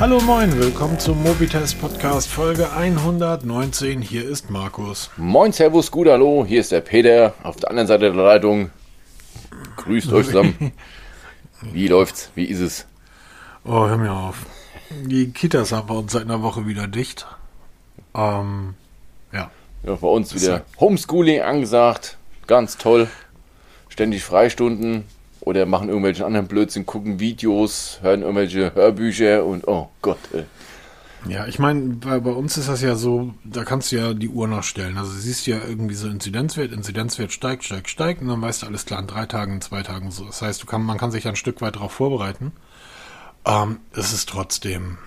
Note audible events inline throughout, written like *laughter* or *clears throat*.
Hallo moin, willkommen zum Mobitest Podcast Folge 119. Hier ist Markus. Moin, Servus, gut, hallo, hier ist der Peter auf der anderen Seite der Leitung. Grüßt euch zusammen. *laughs* Wie läuft's? Wie ist es? Oh, hör mir auf. Die Kitas haben bei uns seit einer Woche wieder dicht. Ähm, ja. Ja, bei uns wieder Homeschooling angesagt. Ganz toll. Ständig Freistunden oder machen irgendwelchen anderen Blödsinn, gucken Videos, hören irgendwelche Hörbücher und oh Gott. Ey. Ja, ich meine, bei, bei uns ist das ja so, da kannst du ja die Uhr nachstellen. Also du siehst ja irgendwie so Inzidenzwert, Inzidenzwert steigt, steigt, steigt und dann weißt du alles klar in drei Tagen, in zwei Tagen so. Das heißt, du kann, man kann sich ein Stück weit darauf vorbereiten. Ähm, es ist trotzdem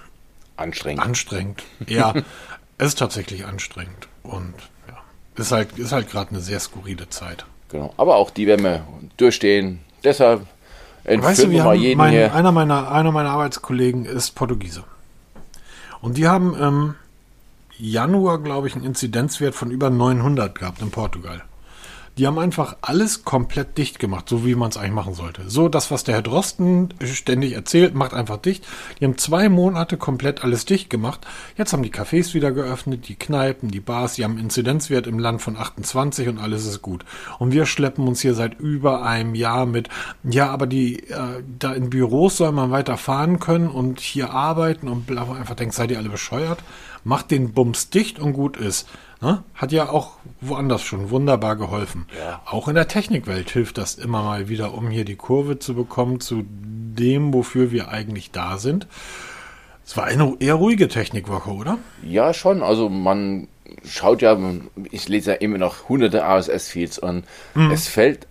Anstrengend. anstrengend. Ja, *laughs* es ist tatsächlich anstrengend und ja, ist halt, ist halt gerade eine sehr skurrile Zeit. Genau. Aber auch die werden wir durchstehen. Deshalb entführen Weißt du, wir mal jeden mein, hier. einer, meiner, einer meiner Arbeitskollegen ist Portugiese. Und die haben im Januar, glaube ich, einen Inzidenzwert von über 900 gehabt in Portugal. Die haben einfach alles komplett dicht gemacht, so wie man es eigentlich machen sollte. So das, was der Herr Drosten ständig erzählt, macht einfach dicht. Die haben zwei Monate komplett alles dicht gemacht. Jetzt haben die Cafés wieder geöffnet, die Kneipen, die Bars, die haben einen Inzidenzwert im Land von 28 und alles ist gut. Und wir schleppen uns hier seit über einem Jahr mit, ja, aber die, äh, da in Büros soll man weiter fahren können und hier arbeiten und bla, einfach denkt, seid ihr alle bescheuert? Macht den Bums dicht und gut ist. Ne? Hat ja auch woanders schon wunderbar geholfen. Ja. Auch in der Technikwelt hilft das immer mal wieder, um hier die Kurve zu bekommen zu dem, wofür wir eigentlich da sind. Es war eine eher ruhige Technikwoche, oder? Ja, schon. Also man schaut ja, ich lese ja immer noch hunderte RSS-Feeds und es fällt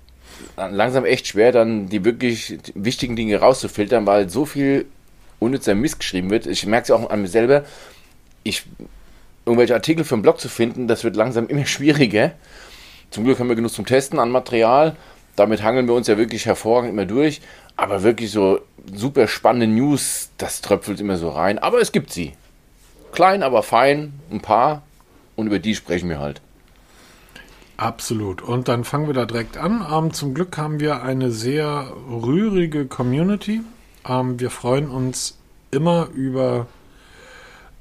langsam echt schwer, dann die wirklich wichtigen Dinge rauszufiltern, weil so viel unnützer Mist geschrieben wird. Ich merke es auch an mir selber. Ich irgendwelche Artikel für einen Blog zu finden, das wird langsam immer *laughs* schwieriger. Zum Glück haben wir genug zum Testen an Material. Damit hangeln wir uns ja wirklich hervorragend immer durch. Aber wirklich so super spannende News, das tröpfelt immer so rein. Aber es gibt sie. Klein, aber fein, ein paar. Und über die sprechen wir halt. Absolut. Und dann fangen wir da direkt an. Ähm, zum Glück haben wir eine sehr rührige Community. Ähm, wir freuen uns immer über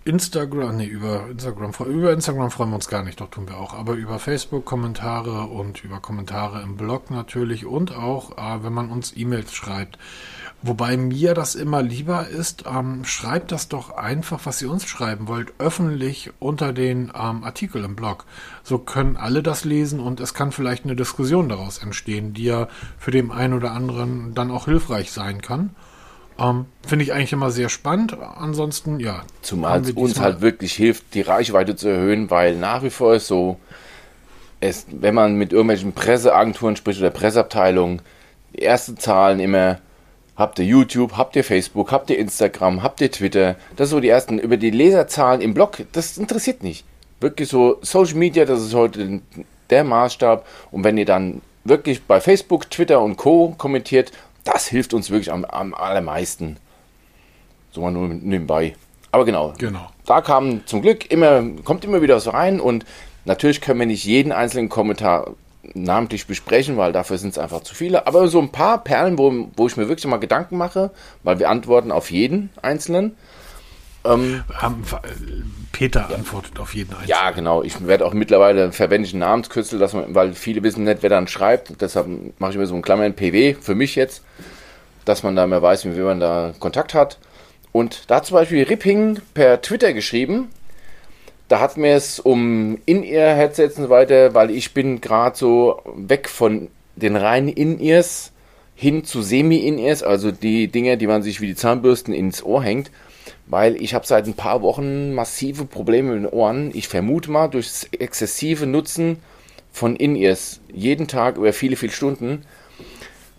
Instagram, nee, über Instagram, über Instagram freuen wir uns gar nicht, doch tun wir auch, aber über Facebook Kommentare und über Kommentare im Blog natürlich und auch, äh, wenn man uns E-Mails schreibt. Wobei mir das immer lieber ist, ähm, schreibt das doch einfach, was ihr uns schreiben wollt, öffentlich unter den ähm, Artikel im Blog. So können alle das lesen und es kann vielleicht eine Diskussion daraus entstehen, die ja für den einen oder anderen dann auch hilfreich sein kann. Ähm, Finde ich eigentlich immer sehr spannend. Ansonsten, ja. Zumal es uns halt wirklich hilft, die Reichweite zu erhöhen, weil nach wie vor ist so, es, wenn man mit irgendwelchen Presseagenturen spricht oder Presseabteilungen, die ersten Zahlen immer, habt ihr YouTube, habt ihr Facebook, habt ihr Instagram, habt ihr Twitter, das ist so die ersten, über die Leserzahlen im Blog, das interessiert nicht. Wirklich so Social Media, das ist heute der Maßstab und wenn ihr dann wirklich bei Facebook, Twitter und Co. kommentiert, das hilft uns wirklich am, am allermeisten. So mal nur nebenbei. Aber genau, Genau. da kam zum Glück immer, kommt immer wieder was rein und natürlich können wir nicht jeden einzelnen Kommentar namentlich besprechen, weil dafür sind es einfach zu viele. Aber so ein paar Perlen, wo, wo ich mir wirklich mal Gedanken mache, weil wir antworten auf jeden einzelnen. Ähm, Peter antwortet auf jeden Einzelnen. ja, genau. Ich werde auch mittlerweile verwende ich einen Namenskürzel, dass man, weil viele wissen nicht, wer dann schreibt. Deshalb mache ich mir so einen Klammern PW für mich jetzt, dass man da mehr weiß, mit wem man da Kontakt hat. Und da hat zum Beispiel Ripping per Twitter geschrieben. Da hat mir es um In-Ear-Headsets und so weiter, weil ich bin gerade so weg von den reinen In-Ears hin zu Semi-In-Ears, also die Dinger, die man sich wie die Zahnbürsten ins Ohr hängt, weil ich habe seit ein paar Wochen massive Probleme mit den Ohren. Ich vermute mal durch das exzessive Nutzen von In-Ears jeden Tag über viele, viele Stunden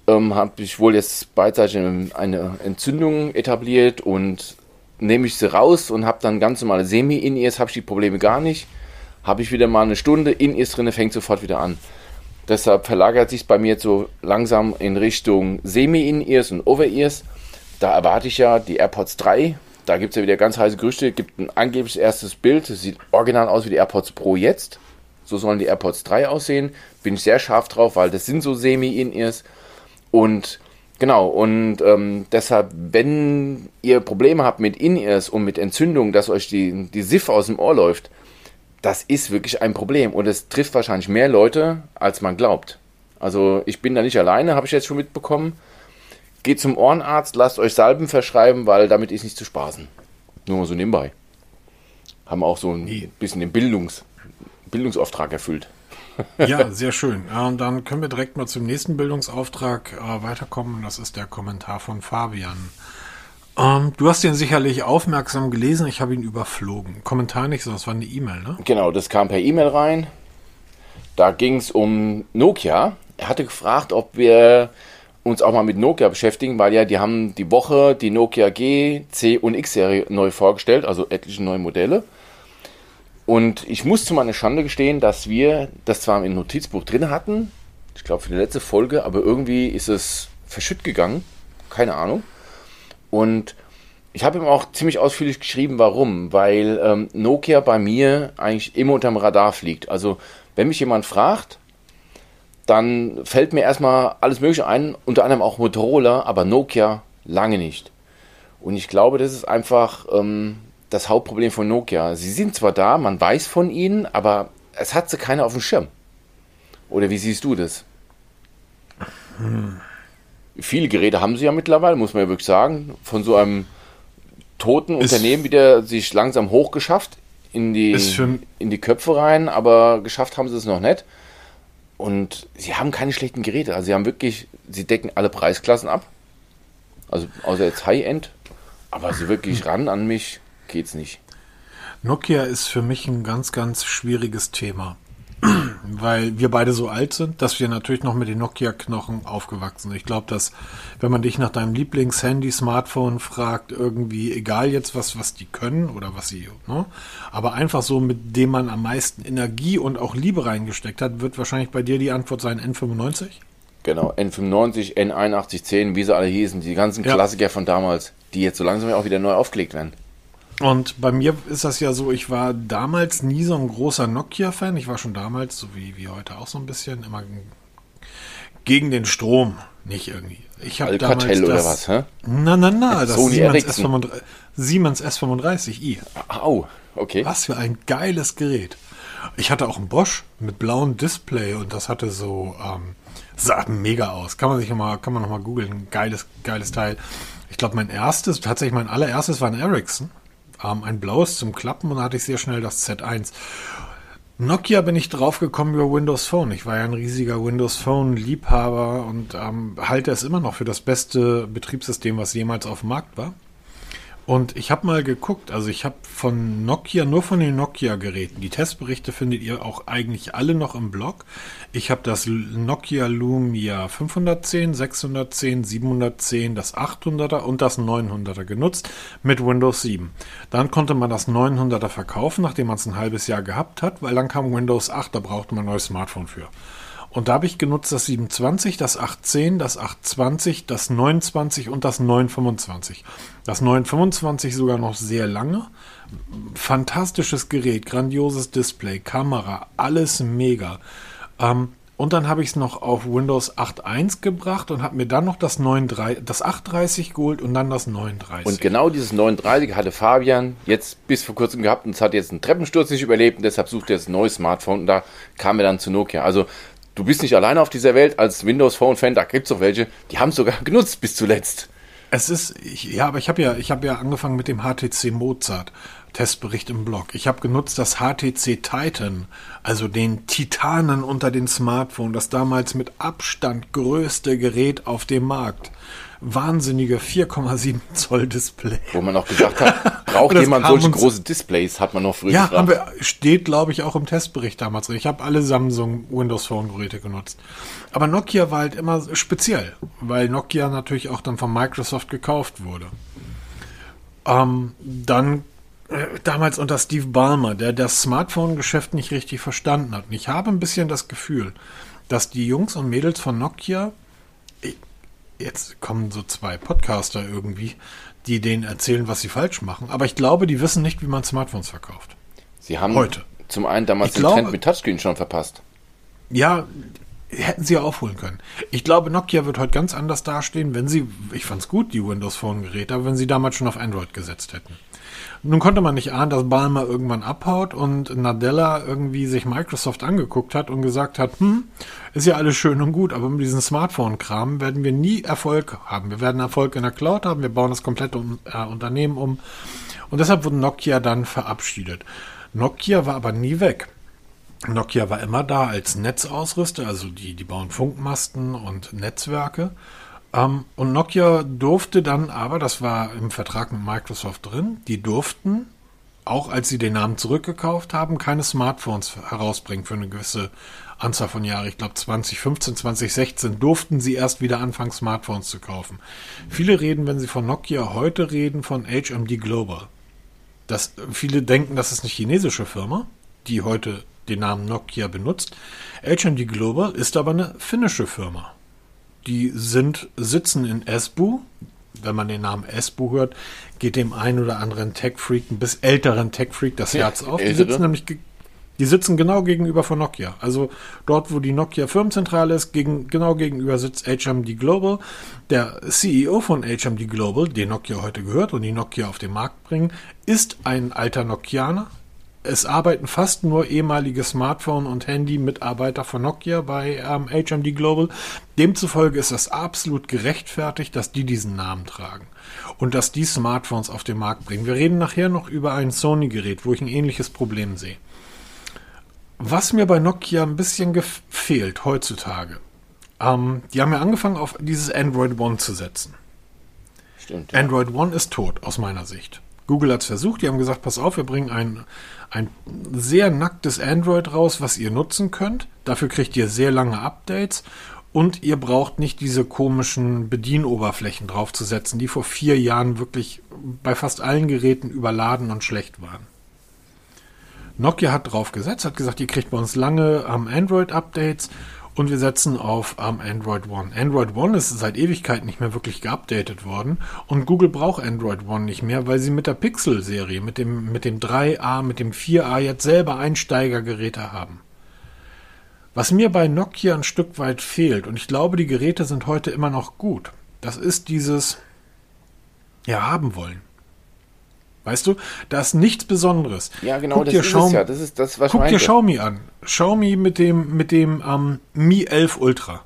ähm, habe ich wohl jetzt beidseitig eine Entzündung etabliert und nehme ich sie raus und habe dann ganz normale Semi-In-Ears, habe ich die Probleme gar nicht. Habe ich wieder mal eine Stunde In-Ears drin, fängt sofort wieder an. Deshalb verlagert sich bei mir jetzt so langsam in Richtung Semi-In-Ears und Over-Ears. Da erwarte ich ja die AirPods 3. Da gibt es ja wieder ganz heiße Gerüchte. Gibt ein angebliches erstes Bild. Das sieht original aus wie die AirPods Pro jetzt. So sollen die AirPods 3 aussehen. Bin ich sehr scharf drauf, weil das sind so Semi-In-Ears. Und Genau, und ähm, deshalb, wenn ihr Probleme habt mit In-Ears und mit Entzündung, dass euch die, die SIF aus dem Ohr läuft, das ist wirklich ein Problem und es trifft wahrscheinlich mehr Leute, als man glaubt. Also ich bin da nicht alleine, habe ich jetzt schon mitbekommen. Geht zum Ohrenarzt, lasst euch Salben verschreiben, weil damit ist nicht zu spaßen. Nur mal so nebenbei. Haben auch so ein bisschen den Bildungs, Bildungsauftrag erfüllt. *laughs* Ja, sehr schön. Und dann können wir direkt mal zum nächsten Bildungsauftrag äh, weiterkommen. Das ist der Kommentar von Fabian. Ähm, du hast den sicherlich aufmerksam gelesen. Ich habe ihn überflogen. Kommentar nicht, sondern es war eine E-Mail, ne? Genau, das kam per E-Mail rein. Da ging es um Nokia. Er hatte gefragt, ob wir uns auch mal mit Nokia beschäftigen, weil ja, die haben die Woche die Nokia G, C und X-Serie neu vorgestellt, also etliche neue Modelle. Und ich muss zu meiner Schande gestehen, dass wir das zwar im Notizbuch drin hatten, ich glaube für die letzte Folge, aber irgendwie ist es verschütt gegangen. Keine Ahnung. Und ich habe ihm auch ziemlich ausführlich geschrieben, warum. Weil ähm, Nokia bei mir eigentlich immer unterm Radar fliegt. Also, wenn mich jemand fragt, dann fällt mir erstmal alles Mögliche ein, unter anderem auch Motorola, aber Nokia lange nicht. Und ich glaube, das ist einfach ähm, das Hauptproblem von Nokia. Sie sind zwar da, man weiß von ihnen, aber es hat sie keiner auf dem Schirm. Oder wie siehst du das? Hm. Viele Geräte haben sie ja mittlerweile, muss man ja wirklich sagen. Von so einem toten ist Unternehmen wieder sich langsam hochgeschafft in die, in die Köpfe rein, aber geschafft haben sie es noch nicht. Und sie haben keine schlechten Geräte. Also sie haben wirklich, sie decken alle Preisklassen ab. Also außer jetzt High-End. Aber sie wirklich ran an mich geht's nicht. Nokia ist für mich ein ganz, ganz schwieriges Thema. *clears throat* Weil wir beide so alt sind, dass wir natürlich noch mit den Nokia-Knochen aufgewachsen sind. Ich glaube, dass, wenn man dich nach deinem Lieblings-Handy, Smartphone fragt, irgendwie, egal jetzt was, was die können oder was sie, ne? aber einfach so, mit dem man am meisten Energie und auch Liebe reingesteckt hat, wird wahrscheinlich bei dir die Antwort sein N95? Genau, N95, N8110, wie sie alle hießen, die ganzen ja. Klassiker von damals, die jetzt so langsam auch wieder neu aufgelegt werden. Und bei mir ist das ja so, ich war damals nie so ein großer Nokia-Fan. Ich war schon damals, so wie, wie heute auch so ein bisschen, immer gegen den Strom. Nicht irgendwie. Ich habe damals das, oder was, hä? Na, na, na, das Siemens, S35, Siemens S35i. Au, okay. Was für ein geiles Gerät. Ich hatte auch ein Bosch mit blauem Display und das hatte so, ähm, sah mega aus. Kann man sich nochmal, kann man googeln. Geiles, geiles Teil. Ich glaube, mein erstes, tatsächlich mein allererstes war ein Ericsson ähm, ein blaues zum Klappen und dann hatte ich sehr schnell das Z1. Nokia bin ich draufgekommen über Windows Phone. Ich war ja ein riesiger Windows Phone Liebhaber und ähm, halte es immer noch für das beste Betriebssystem, was jemals auf dem Markt war. Und ich habe mal geguckt, also ich habe von Nokia, nur von den Nokia-Geräten, die Testberichte findet ihr auch eigentlich alle noch im Blog. Ich habe das Nokia Lumia 510, 610, 710, das 800er und das 900er genutzt mit Windows 7. Dann konnte man das 900er verkaufen, nachdem man es ein halbes Jahr gehabt hat, weil dann kam Windows 8, da brauchte man ein neues Smartphone für. Und da habe ich genutzt das 720, das 810, das 820, das 920 und das 925. Das 925 sogar noch sehr lange. Fantastisches Gerät, grandioses Display, Kamera, alles mega. Ähm, und dann habe ich es noch auf Windows 8.1 gebracht und habe mir dann noch das, 930, das 830 geholt und dann das 930. Und genau dieses 930 hatte Fabian jetzt bis vor kurzem gehabt und es hat jetzt einen Treppensturz nicht überlebt und deshalb sucht er jetzt ein neues Smartphone und da kam er dann zu Nokia. Also du bist nicht alleine auf dieser Welt als Windows Phone Fan, da gibt es auch welche, die haben es sogar *laughs* genutzt bis zuletzt. Es ist, ich, ja, aber ich habe ja, ich habe ja angefangen mit dem HTC Mozart. Testbericht im Blog. Ich habe genutzt das HTC Titan, also den Titanen unter den Smartphones, das damals mit Abstand größte Gerät auf dem Markt wahnsinnige 4,7 Zoll Display. Wo man auch gesagt hat, *laughs* braucht jemand solche große Displays, hat man noch früher ja, gefragt. Ja, steht glaube ich auch im Testbericht damals. Ich habe alle Samsung Windows Phone Geräte genutzt. Aber Nokia war halt immer speziell, weil Nokia natürlich auch dann von Microsoft gekauft wurde. Ähm, dann äh, damals unter Steve Ballmer, der das Smartphone-Geschäft nicht richtig verstanden hat. Und ich habe ein bisschen das Gefühl, dass die Jungs und Mädels von Nokia jetzt kommen so zwei Podcaster irgendwie, die denen erzählen, was sie falsch machen. Aber ich glaube, die wissen nicht, wie man Smartphones verkauft. Sie haben heute zum einen damals ich den glaube, Trend mit Touchscreen schon verpasst. Ja, hätten sie ja aufholen können. Ich glaube, Nokia wird heute ganz anders dastehen, wenn sie, ich fand's gut, die Windows Phone Geräte, aber wenn sie damals schon auf Android gesetzt hätten. Nun konnte man nicht ahnen, dass Balmer irgendwann abhaut und Nadella irgendwie sich Microsoft angeguckt hat und gesagt hat, hm, ist ja alles schön und gut, aber mit diesem Smartphone-Kram werden wir nie Erfolg haben. Wir werden Erfolg in der Cloud haben, wir bauen das komplette äh, Unternehmen um. Und deshalb wurde Nokia dann verabschiedet. Nokia war aber nie weg. Nokia war immer da als Netzausrüster, also die, die bauen Funkmasten und Netzwerke. Ähm, und Nokia durfte dann aber, das war im Vertrag mit Microsoft drin, die durften, auch als sie den Namen zurückgekauft haben, keine Smartphones herausbringen für eine gewisse Anzahl von Jahren. Ich glaube 2015, 2016 durften sie erst wieder anfangen, Smartphones zu kaufen. Viele reden, wenn sie von Nokia heute reden, von HMD Global. Das, viele denken, das ist eine chinesische Firma, die heute den Namen Nokia benutzt. HMD Global ist aber eine finnische Firma. Die sind, sitzen in Esbu. Wenn man den Namen Esbu hört, geht dem einen oder anderen Tech-Freak, ein bisschen älteren Tech-Freak, das Herz ja, auf. Die sitzen nämlich die sitzen genau gegenüber von Nokia. Also dort, wo die Nokia Firmenzentrale ist, gegen, genau gegenüber sitzt HMD Global. Der CEO von HMD Global, den Nokia heute gehört und die Nokia auf den Markt bringen, ist ein alter Nokianer, es arbeiten fast nur ehemalige Smartphone- und Handy-Mitarbeiter von Nokia bei ähm, HMD Global. Demzufolge ist es absolut gerechtfertigt, dass die diesen Namen tragen und dass die Smartphones auf den Markt bringen. Wir reden nachher noch über ein Sony-Gerät, wo ich ein ähnliches Problem sehe. Was mir bei Nokia ein bisschen gefehlt heutzutage, ähm, die haben ja angefangen, auf dieses Android One zu setzen. Stimmt. Ja. Android One ist tot, aus meiner Sicht. Google hat es versucht, die haben gesagt, pass auf, wir bringen ein, ein sehr nacktes Android raus, was ihr nutzen könnt. Dafür kriegt ihr sehr lange Updates und ihr braucht nicht diese komischen Bedienoberflächen draufzusetzen, die vor vier Jahren wirklich bei fast allen Geräten überladen und schlecht waren. Nokia hat drauf gesetzt, hat gesagt, ihr kriegt bei uns lange ähm, Android-Updates und wir setzen auf ähm, Android One. Android One ist seit Ewigkeit nicht mehr wirklich geupdatet worden und Google braucht Android One nicht mehr, weil sie mit der Pixel-Serie, mit dem, mit dem 3a, mit dem 4a jetzt selber Einsteigergeräte haben. Was mir bei Nokia ein Stück weit fehlt, und ich glaube, die Geräte sind heute immer noch gut, das ist dieses, ja, haben wollen. Weißt du, da ist nichts Besonderes. Ja, genau, guck das dir ist Xiaomi, es ja. Das ist das, was Guck dir Xiaomi an. Xiaomi mit dem, mit dem ähm, Mi 11 Ultra.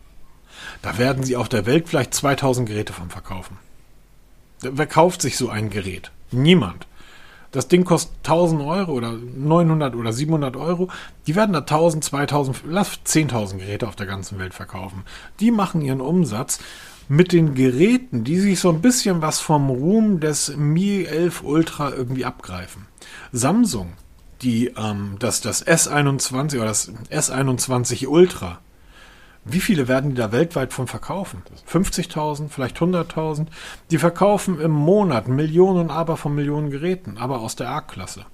Da werden sie auf der Welt vielleicht 2000 Geräte von verkaufen. Wer kauft sich so ein Gerät? Niemand. Das Ding kostet 1000 Euro oder 900 oder 700 Euro. Die werden da 1000, 2000, lass 10.000 Geräte auf der ganzen Welt verkaufen. Die machen ihren Umsatz mit den Geräten, die sich so ein bisschen was vom Ruhm des Mi 11 Ultra irgendwie abgreifen. Samsung, die ähm, das, das S21 oder das S21 Ultra, wie viele werden die da weltweit von verkaufen? 50.000, vielleicht 100.000? Die verkaufen im Monat Millionen, aber von Millionen Geräten, aber aus der A-Klasse.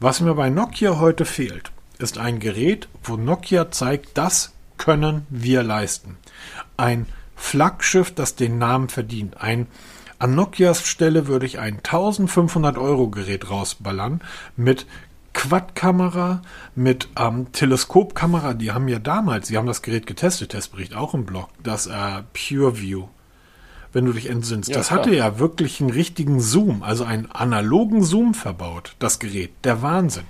Was mir bei Nokia heute fehlt, ist ein Gerät, wo Nokia zeigt, das können wir leisten. Ein Flaggschiff, das den Namen verdient. Ein an Nokias Stelle würde ich ein 1500 Euro Gerät rausballern mit Quad-Kamera, mit ähm, Teleskopkamera. Die haben ja damals, sie haben das Gerät getestet, Testbericht auch im Blog, das äh, PureView. Wenn du dich entsinnst, ja, das klar. hatte ja wirklich einen richtigen Zoom, also einen analogen Zoom verbaut, das Gerät. Der Wahnsinn.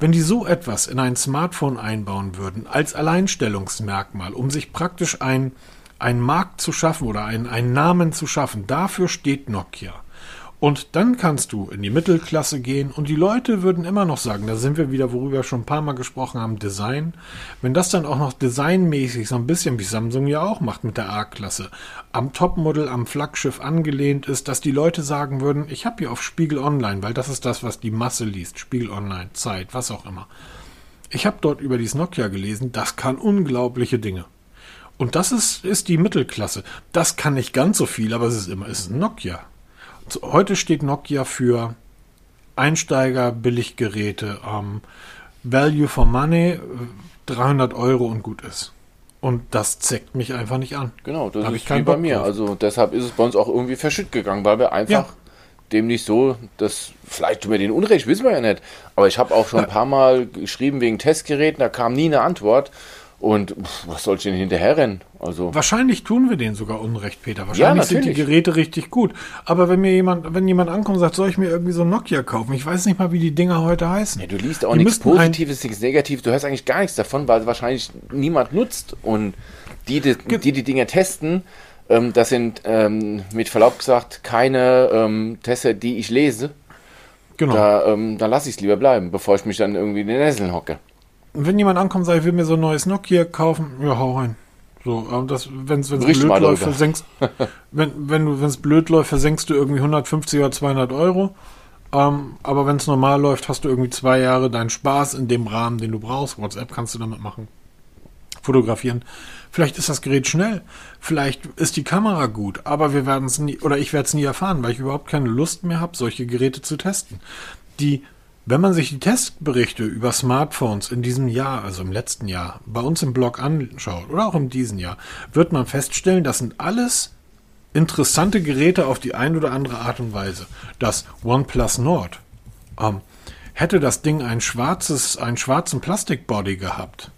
Wenn die so etwas in ein Smartphone einbauen würden, als Alleinstellungsmerkmal, um sich praktisch ein einen Markt zu schaffen oder einen, einen Namen zu schaffen. Dafür steht Nokia. Und dann kannst du in die Mittelklasse gehen und die Leute würden immer noch sagen, da sind wir wieder, worüber wir schon ein paar Mal gesprochen haben, Design. Wenn das dann auch noch designmäßig so ein bisschen wie Samsung ja auch macht mit der A-Klasse, am Topmodel, am Flaggschiff angelehnt ist, dass die Leute sagen würden, ich habe hier auf Spiegel Online, weil das ist das, was die Masse liest, Spiegel Online, Zeit, was auch immer. Ich habe dort über dieses Nokia gelesen, das kann unglaubliche Dinge. Und das ist, ist die Mittelklasse. Das kann nicht ganz so viel, aber es ist immer, es ist Nokia. Heute steht Nokia für Einsteiger, Billiggeräte, ähm, Value for Money, 300 Euro und gut ist. Und das zeckt mich einfach nicht an. Genau, das da ist wie bei mir. Drauf. Also deshalb ist es bei uns auch irgendwie verschütt gegangen, weil wir einfach ja. dem nicht so, das vielleicht tun wir den Unrecht, wissen wir ja nicht. Aber ich habe auch schon ein paar Mal geschrieben wegen Testgeräten, da kam nie eine Antwort. Und pff, was soll ich denn hinterher rennen? Also, Wahrscheinlich tun wir denen sogar Unrecht, Peter. Wahrscheinlich sind die. Geräte richtig gut. Aber wenn mir jemand, wenn jemand ankommt und sagt, soll ich mir irgendwie so ein Nokia kaufen? Ich weiß nicht mal, wie die Dinger heute heißen. ja, du liest auch Die nichts Positives, nichts Negatives, du hörst eigentlich gar nichts davon, weil wahrscheinlich niemand nutzt. Und die, die die, die Dinge testen, ähm, das sind ähm, mit Verlaub gesagt keine ähm, Tester, die ich lese. Genau. Da, ähm, da lasse ich es lieber bleiben, bevor ich mich dann irgendwie in den Nesseln hocke. Wenn jemand ankommt und sagt, ich will mir so ein neues Nokia kaufen, ja, hau rein. So, und das, wenn es Bericht blöd läuft, versenkst, *laughs* wenn, wenn du, blöd läuft, versenkst du irgendwie 150 oder 200 Euro. Ähm, aber wenn es normal läuft, hast du irgendwie zwei Jahre deinen Spaß in dem Rahmen, den du brauchst. WhatsApp kannst du damit machen. Fotografieren. Vielleicht ist das Gerät schnell. Vielleicht ist die Kamera gut. Aber wir werden es nie, oder ich werde es nie erfahren, weil ich überhaupt keine Lust mehr habe, solche Geräte zu testen. Die, wenn man sich die Testberichte über Smartphones in diesem Jahr, also im letzten Jahr, bei uns im Blog anschaut oder auch in diesem Jahr, wird man feststellen, das sind alles interessante Geräte auf die eine oder andere Art und Weise. Das OnePlus Nord ähm, hätte das Ding ein schwarzes, einen schwarzen Plastikbody gehabt.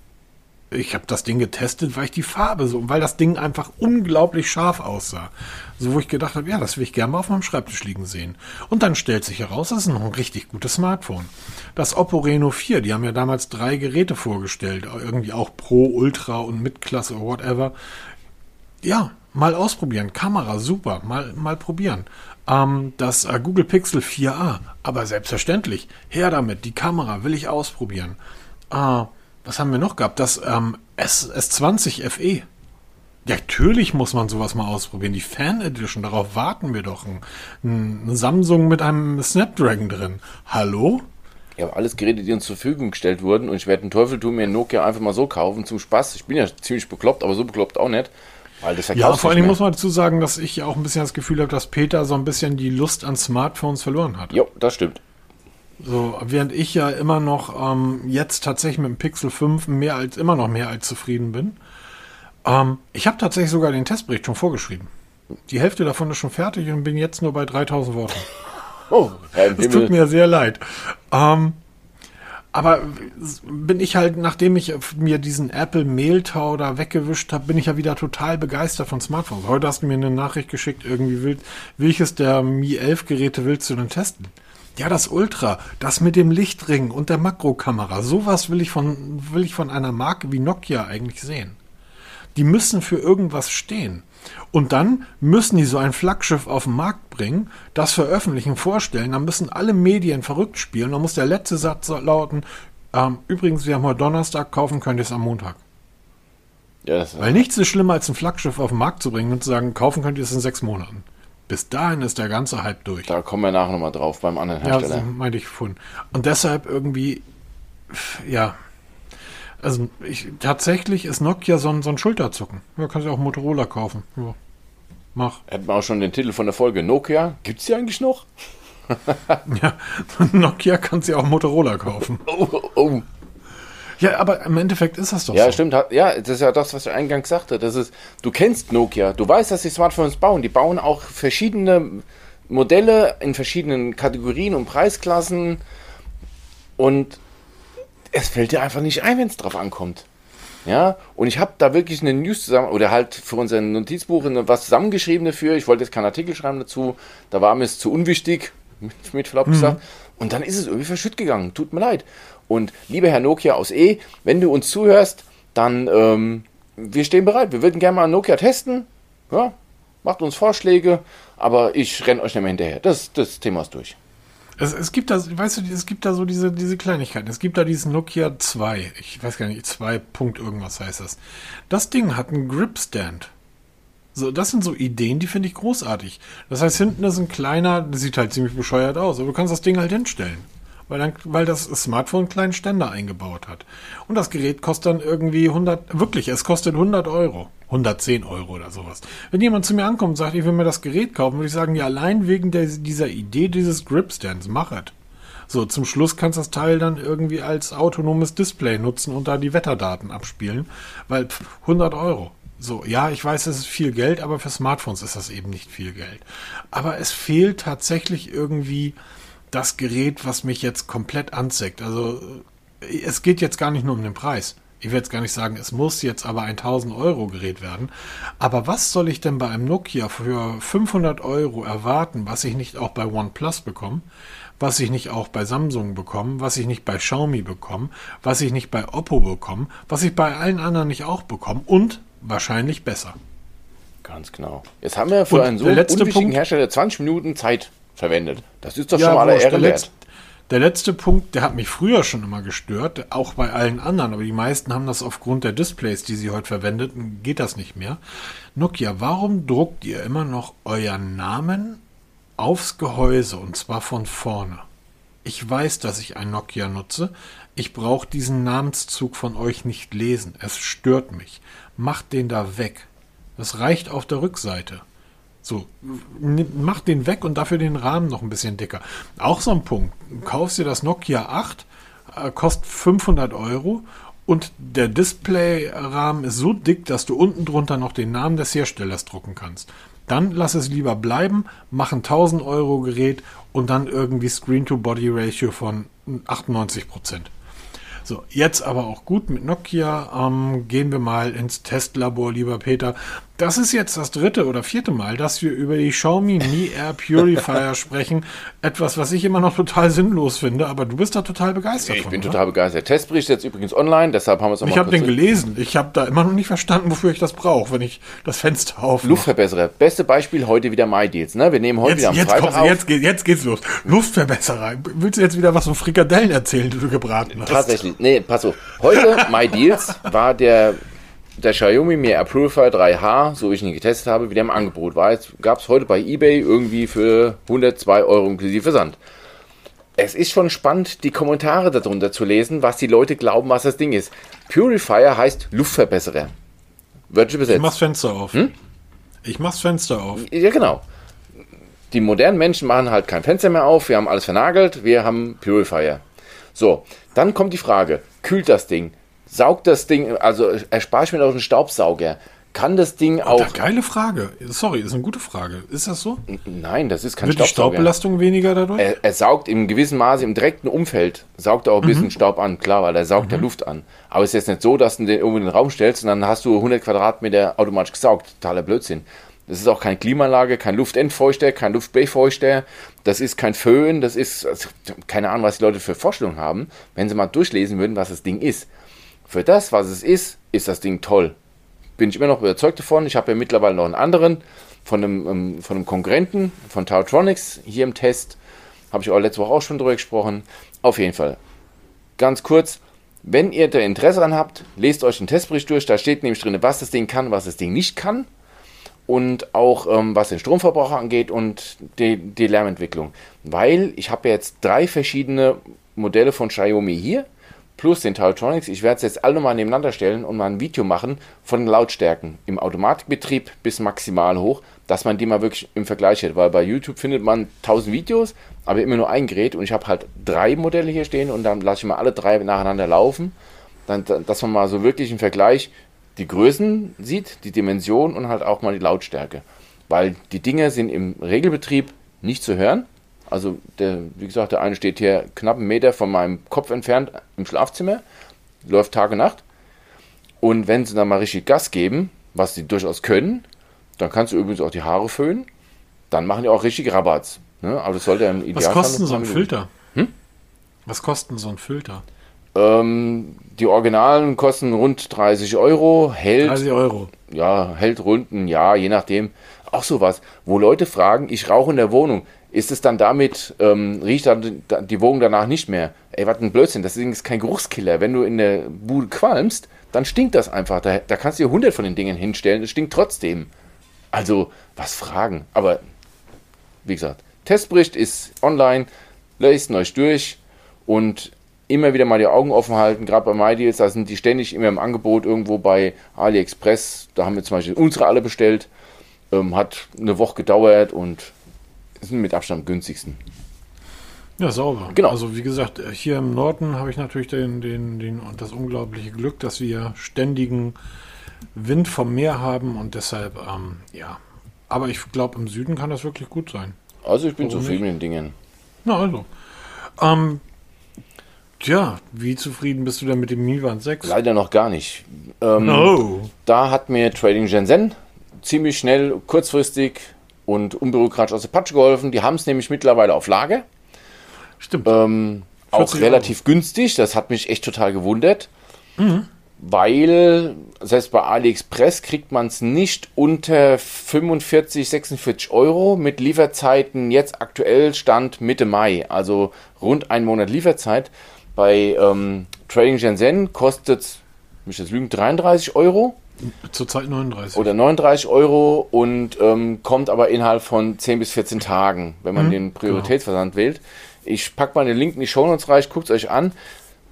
Ich habe das Ding getestet, weil ich die Farbe so, weil das Ding einfach unglaublich scharf aussah. So, wo ich gedacht habe, ja, das will ich gerne mal auf meinem Schreibtisch liegen sehen. Und dann stellt sich heraus, das ist noch ein richtig gutes Smartphone. Das Oppo Reno 4, die haben ja damals drei Geräte vorgestellt, irgendwie auch Pro, Ultra und Mitklasse, whatever. Ja, mal ausprobieren. Kamera, super. Mal, mal probieren. Ähm, das äh, Google Pixel 4a, aber selbstverständlich. Her damit. Die Kamera will ich ausprobieren. Äh, was haben wir noch gehabt? Das ähm, S, S20 FE. Ja, natürlich muss man sowas mal ausprobieren. Die Fan Edition, darauf warten wir doch. Ein, ein Samsung mit einem Snapdragon drin. Hallo? Ja, alles Geräte, die uns zur Verfügung gestellt wurden und ich werde den Teufel tun, mir einen Nokia einfach mal so kaufen zum Spaß. Ich bin ja ziemlich bekloppt, aber so bekloppt auch nicht. Weil das Ja, vor allem muss man dazu sagen, dass ich ja auch ein bisschen das Gefühl habe, dass Peter so ein bisschen die Lust an Smartphones verloren hat. Jo, das stimmt. So, während ich ja immer noch ähm, jetzt tatsächlich mit dem Pixel 5 mehr als immer noch mehr als zufrieden bin. Ähm, ich habe tatsächlich sogar den Testbericht schon vorgeschrieben. Die Hälfte davon ist schon fertig und bin jetzt nur bei 3000 Worten. *laughs* Oh, Das tut mir sehr leid. Ähm, aber bin ich halt, nachdem ich mir diesen Apple Mailtau da weggewischt habe, bin ich ja wieder total begeistert von Smartphones. Heute hast du mir eine Nachricht geschickt, irgendwie will, welches der Mi 11 Geräte willst du denn testen? Ja, das Ultra, das mit dem Lichtring und der Makrokamera. Sowas will ich von, will ich von einer Marke wie Nokia eigentlich sehen. Die müssen für irgendwas stehen. Und dann müssen die so ein Flaggschiff auf den Markt bringen, das veröffentlichen, vorstellen. Dann müssen alle Medien verrückt spielen. Dann muss der letzte Satz lauten: ähm, Übrigens, wir haben heute Donnerstag, kaufen könnt ihr es am Montag. Ja, Weil nichts ist schlimmer, als ein Flaggschiff auf den Markt zu bringen und zu sagen, kaufen könnt ihr es in sechs Monaten. Bis dahin ist der ganze Hype durch. da kommen wir nachher nochmal drauf beim anderen Ja, Hersteller. so meinte ich vorhin. Und deshalb irgendwie, ja. Also ich, tatsächlich ist Nokia so ein, so ein Schulterzucken. Ja, kannst du auch Motorola kaufen. Ja. Mach. Hätten wir auch schon den Titel von der Folge. Nokia, gibt's die eigentlich noch? *laughs* Ja, *laughs* Nokia kannst du ja auch Motorola kaufen. Oh, oh, oh. Ja, aber im Endeffekt ist das doch Ja, so. stimmt. Ja, das ist ja das, was ich eingangs sagte. Das ist, du kennst Nokia, du weißt, dass die Smartphones bauen. Die bauen auch verschiedene Modelle in verschiedenen Kategorien und Preisklassen. Und es fällt dir einfach nicht ein, wenn es drauf ankommt. Ja, und ich habe da wirklich eine News zusammen, oder halt für unser Notizbuch was zusammengeschrieben dafür. Ich wollte jetzt keinen Artikel schreiben dazu. Da war mir es zu unwichtig, *laughs* mit, mit Verlaub gesagt. Und dann ist es irgendwie verschütt gegangen. Tut mir leid. Und lieber Herr Nokia aus E, wenn du uns zuhörst, dann ähm, wir stehen bereit. Wir würden gerne mal Nokia testen. Ja, macht uns Vorschläge, aber ich renne euch nicht mehr hinterher. Das, das Thema ist durch. Es, es gibt da, weißt du, es gibt da so diese, diese Kleinigkeiten. Es gibt da diesen Nokia 2. Ich weiß gar nicht, 2 Punkt irgendwas heißt das. Das Ding hat einen Grip-Stand. So, das sind so Ideen, die finde ich großartig. Das heißt, hinten ist ein kleiner, das sieht halt ziemlich bescheuert aus, aber du kannst das Ding halt hinstellen. Weil, dann, weil das Smartphone einen kleinen Ständer eingebaut hat. Und das Gerät kostet dann irgendwie 100, wirklich, es kostet 100 Euro. 110 Euro oder sowas. Wenn jemand zu mir ankommt und sagt, ich will mir das Gerät kaufen, würde ich sagen, ja, allein wegen der, dieser Idee dieses Grip-Stands, mach es. So, zum Schluss kannst du das Teil dann irgendwie als autonomes Display nutzen und da die Wetterdaten abspielen, weil pff, 100 Euro. So, ja, ich weiß, es ist viel Geld, aber für Smartphones ist das eben nicht viel Geld. Aber es fehlt tatsächlich irgendwie das Gerät, was mich jetzt komplett anzeigt. Also, äh, es geht jetzt gar nicht nur um den Preis. Ich werde jetzt gar nicht sagen, es muss jetzt aber ein 1000 Euro Gerät werden. Aber was soll ich denn bei einem Nokia für 500 Euro erwarten, was ich nicht auch bei OnePlus bekomme, was ich nicht auch bei Samsung bekomme, was ich nicht bei Xiaomi bekomme, was ich nicht bei Oppo bekomme, was ich bei allen anderen nicht auch bekomme und wahrscheinlich besser. Ganz genau. Jetzt haben wir für Und einen so der letzte unwichtigen Punkt- Hersteller 20 Minuten Zeit verwendet. Das ist doch schon mal wurscht, Ehre der, wert. letzte, der letzte Punkt, der hat mich früher schon immer gestört, auch bei allen anderen, aber die meisten haben das aufgrund der Displays, die sie heute verwendeten, geht das nicht mehr. Nokia, warum druckt ihr immer noch euren Namen aufs Gehäuse und zwar von vorne? Ich weiß, dass ich ein Nokia nutze. Ich brauche diesen Namenszug von euch nicht lesen. Es stört mich. Macht den da weg. Das reicht auf der Rückseite. So, mach den weg und dafür den Rahmen noch ein bisschen dicker. Auch so ein Punkt. Kaufst dir das Nokia 8, äh, kostet 500 Euro und der Displayrahmen ist so dick, dass du unten drunter noch den Namen des Herstellers drucken kannst. Dann lass es lieber bleiben, mach ein 1000 Euro Gerät und dann irgendwie Screen-to-Body-Ratio von 98 Prozent. So, jetzt aber auch gut mit Nokia. Ähm, gehen wir mal ins Testlabor, lieber Peter. Das ist jetzt das dritte oder vierte Mal, dass wir über die Xiaomi Mi Air Purifier *laughs* sprechen. Etwas, was ich immer noch total sinnlos finde, aber du bist da total begeistert Ich von, bin oder? total begeistert. Testbericht ist jetzt übrigens online, deshalb haben wir es auch Ich habe den gelesen. Ich habe da immer noch nicht verstanden, wofür ich das brauche, wenn ich das Fenster aufmache. Luftverbesserer. Beste Beispiel heute wieder MyDeals. Ne? Wir nehmen heute wieder Jetzt, am jetzt, Freitag auf. jetzt, geht, jetzt geht's los. Luftverbesserer. Willst du jetzt wieder was von Frikadellen erzählen, die du gebraten hast? Tatsächlich. Nee, pass auf. Heute, *laughs* MyDeals, war der, der Xiaomi Mi Air Purifier 3H, so wie ich ihn getestet habe, wieder im Angebot. War jetzt, gab es heute bei Ebay irgendwie für 102 Euro inklusive Versand. Es ist schon spannend, die Kommentare darunter zu lesen, was die Leute glauben, was das Ding ist. Purifier heißt Luftverbesserer. Ich übersetzt. mach's Fenster auf. Hm? Ich mach's Fenster auf. Ja, genau. Die modernen Menschen machen halt kein Fenster mehr auf, wir haben alles vernagelt, wir haben Purifier. So, dann kommt die Frage, kühlt das Ding? Saugt das Ding, also erspare ich mir noch einen Staubsauger? Kann das Ding auch... Ja, geile Frage. Sorry, ist eine gute Frage. Ist das so? Nein, das ist kein Wird die Staubsauger. Staubbelastung weniger dadurch? Er, er saugt im gewissen Maße im direkten Umfeld, saugt er auch ein bisschen Staub an, klar, weil er saugt ja Luft an. Aber es ist jetzt nicht so, dass du den irgendwo in den Raum stellst und dann hast du 100 Quadratmeter automatisch gesaugt. Totaler Blödsinn. Das ist auch keine Klimaanlage, kein Luftentfeuchter, kein Luftbefeuchter. Das ist kein Föhn, das ist also, keine Ahnung, was die Leute für Vorstellungen haben, wenn sie mal durchlesen würden, was das Ding ist. Für das, was es ist, ist das Ding toll. Bin ich immer noch überzeugt davon. Ich habe ja mittlerweile noch einen anderen von einem, ähm, von einem Konkurrenten, von Tautronics, hier im Test. Habe ich auch letzte Woche auch schon drüber gesprochen. Auf jeden Fall. Ganz kurz, wenn ihr da Interesse daran habt, lest euch den Testbericht durch. Da steht nämlich drin, was das Ding kann, was das Ding nicht kann. Und auch ähm, was den Stromverbrauch angeht und die, die Lärmentwicklung. Weil ich habe ja jetzt drei verschiedene Modelle von Xiaomi hier, plus den Tautronics. Ich werde es jetzt alle mal nebeneinander stellen und mal ein Video machen von den Lautstärken im Automatikbetrieb bis maximal hoch, dass man die mal wirklich im Vergleich hat. Weil bei YouTube findet man 1000 Videos, aber immer nur ein Gerät und ich habe halt drei Modelle hier stehen und dann lasse ich mal alle drei nacheinander laufen, dann, dass man mal so wirklich im Vergleich die Größen sieht, die Dimension und halt auch mal die Lautstärke. Weil die Dinge sind im Regelbetrieb nicht zu hören. Also, der, wie gesagt, der eine steht hier knapp einen Meter von meinem Kopf entfernt im Schlafzimmer, läuft Tag und Nacht. Und wenn sie dann mal richtig Gas geben, was sie durchaus können, dann kannst du übrigens auch die Haare föhnen, dann machen die auch richtig Rabatz. Ne? Aber das sollte ja im Was Idealfall kostet so noch ein Filter? Was kostet so ein Filter? Ähm, die Originalen kosten rund 30 Euro, hält 30 Euro. ja, hält rund ein Jahr, je nachdem. Auch sowas, wo Leute fragen, ich rauche in der Wohnung. Ist es dann damit, ähm, riecht dann die- Wohnung danach nicht mehr? Ey, was ein Blödsinn, das Ding ist kein Geruchskiller. Wenn du in der Bude qualmst, dann stinkt das einfach. Da, da kannst du dir 100 von den Dingen hinstellen, es stinkt trotzdem. Also, was fragen? Aber, wie gesagt, Testbericht ist online, lest euch durch und immer wieder mal die Augen offen halten, gerade bei MyDeals, da sind die ständig immer im Angebot irgendwo bei AliExpress, da haben wir zum Beispiel unsere alle bestellt, ähm, hat eine Woche gedauert und sind mit Abstand am günstigsten. Ja, sauber. Genau. Also wie gesagt, hier im Norden habe ich natürlich den, den, den, das unglaubliche Glück, dass wir ständigen Wind vom Meer haben und deshalb, ähm, ja. Aber ich glaube, im Süden kann das wirklich gut sein. Also ich bin Warum zufrieden mit den Dingen. Na also. Ähm, Tja, wie zufrieden bist du denn mit dem Mi Band 6? Leider noch gar nicht. Ähm, Oh. Da hat mir Trading Shenzhen ziemlich schnell, kurzfristig und unbürokratisch aus der Patsche geholfen. Die haben es nämlich mittlerweile auf Lager. Stimmt. Ähm, auch 40 relativ günstig. Das hat mich echt total gewundert. Mhm. Weil, selbst bei AliExpress kriegt man es nicht unter 45, 46 Euro mit Lieferzeiten jetzt aktuell Stand Mitte Mai. Also rund einen Monat Lieferzeit. Bei ähm, Trading Shenzhen kostet es, mich jetzt lügen, 33 Euro Zurzeit 39. oder 39 Euro und ähm, kommt aber innerhalb von 10 bis 14 Tagen, wenn man Mhm, den Prioritätsversand wählt. Ich packe mal den Link in die Show Notes rein, guckt es euch an.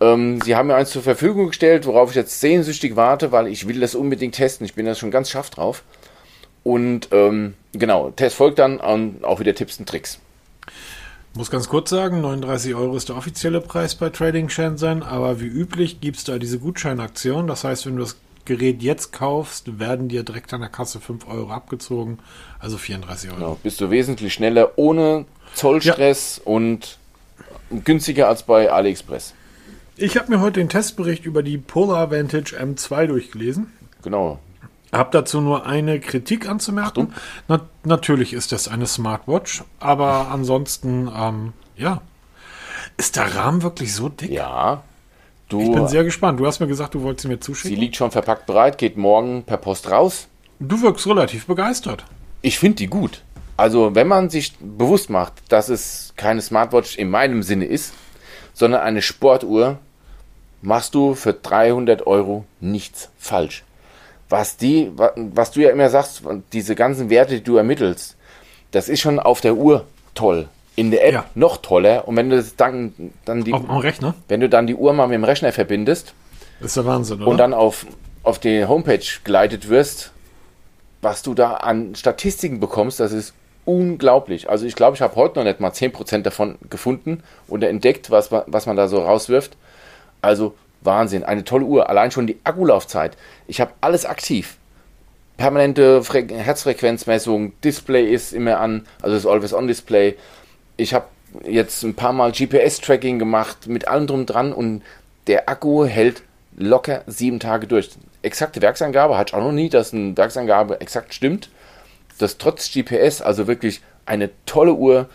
Ähm, sie haben mir eins zur Verfügung gestellt, worauf ich jetzt sehnsüchtig warte, weil ich will das unbedingt testen. Ich bin da schon ganz scharf drauf. Und ähm, genau, Test folgt dann und auch wieder Tipps und Tricks. Muss ganz kurz sagen, 39 Euro ist der offizielle Preis bei Trading Shenzhen, aber wie üblich gibt es da diese Gutscheinaktion. Das heißt, wenn du das Gerät jetzt kaufst, werden dir direkt an der Kasse 5 Euro abgezogen, also 34 Euro. Genau, bist du wesentlich schneller, ohne Zollstress und günstiger als bei AliExpress. Ich habe mir heute den Testbericht über die Polar Vantage M2 durchgelesen. Genau. Hab dazu nur eine Kritik anzumerken. Na, natürlich ist das eine Smartwatch, aber ansonsten, ähm, ja. Ist der Rahmen wirklich so dick? Ja. Du, Ich bin sehr gespannt. Du hast mir gesagt, du wolltest sie mir sie zuschicken. liegt schon verpackt bereit, geht morgen per Post raus. Du wirkst relativ begeistert. Ich finde die gut. Also, wenn man sich bewusst macht, dass es keine Smartwatch in meinem Sinne ist, sondern eine Sportuhr, machst du für 300 Euro nichts falsch. Was die, wa- was du ja immer sagst, diese ganzen Werte, die du ermittelst, das ist schon auf der Uhr toll. In der App Ja. noch toller. Und wenn du dann, dann die, Auf am Rechner? wenn du dann die Uhr mal mit dem Rechner verbindest, ist der Wahnsinn, oder? und dann auf, auf die Homepage geleitet wirst, was du da an Statistiken bekommst, das ist unglaublich. Also ich glaube, ich habe heute noch nicht mal 10% davon gefunden oder entdeckt, was, man- was man da so rauswirft. Also Wahnsinn, eine tolle Uhr. Allein schon die Akkulaufzeit. Ich habe alles aktiv. Permanente Fre Herzfrequenzmessung, Display ist immer an, also das Always-On-Display. Ich habe jetzt ein paar Mal GPS-Tracking gemacht, mit allem drum dran und der Akku hält locker sieben Tage durch. Exakte Werksangabe hatte ich auch noch nie, dass eine Werksangabe exakt stimmt. Das trotz GPS, also wirklich eine tolle Uhr,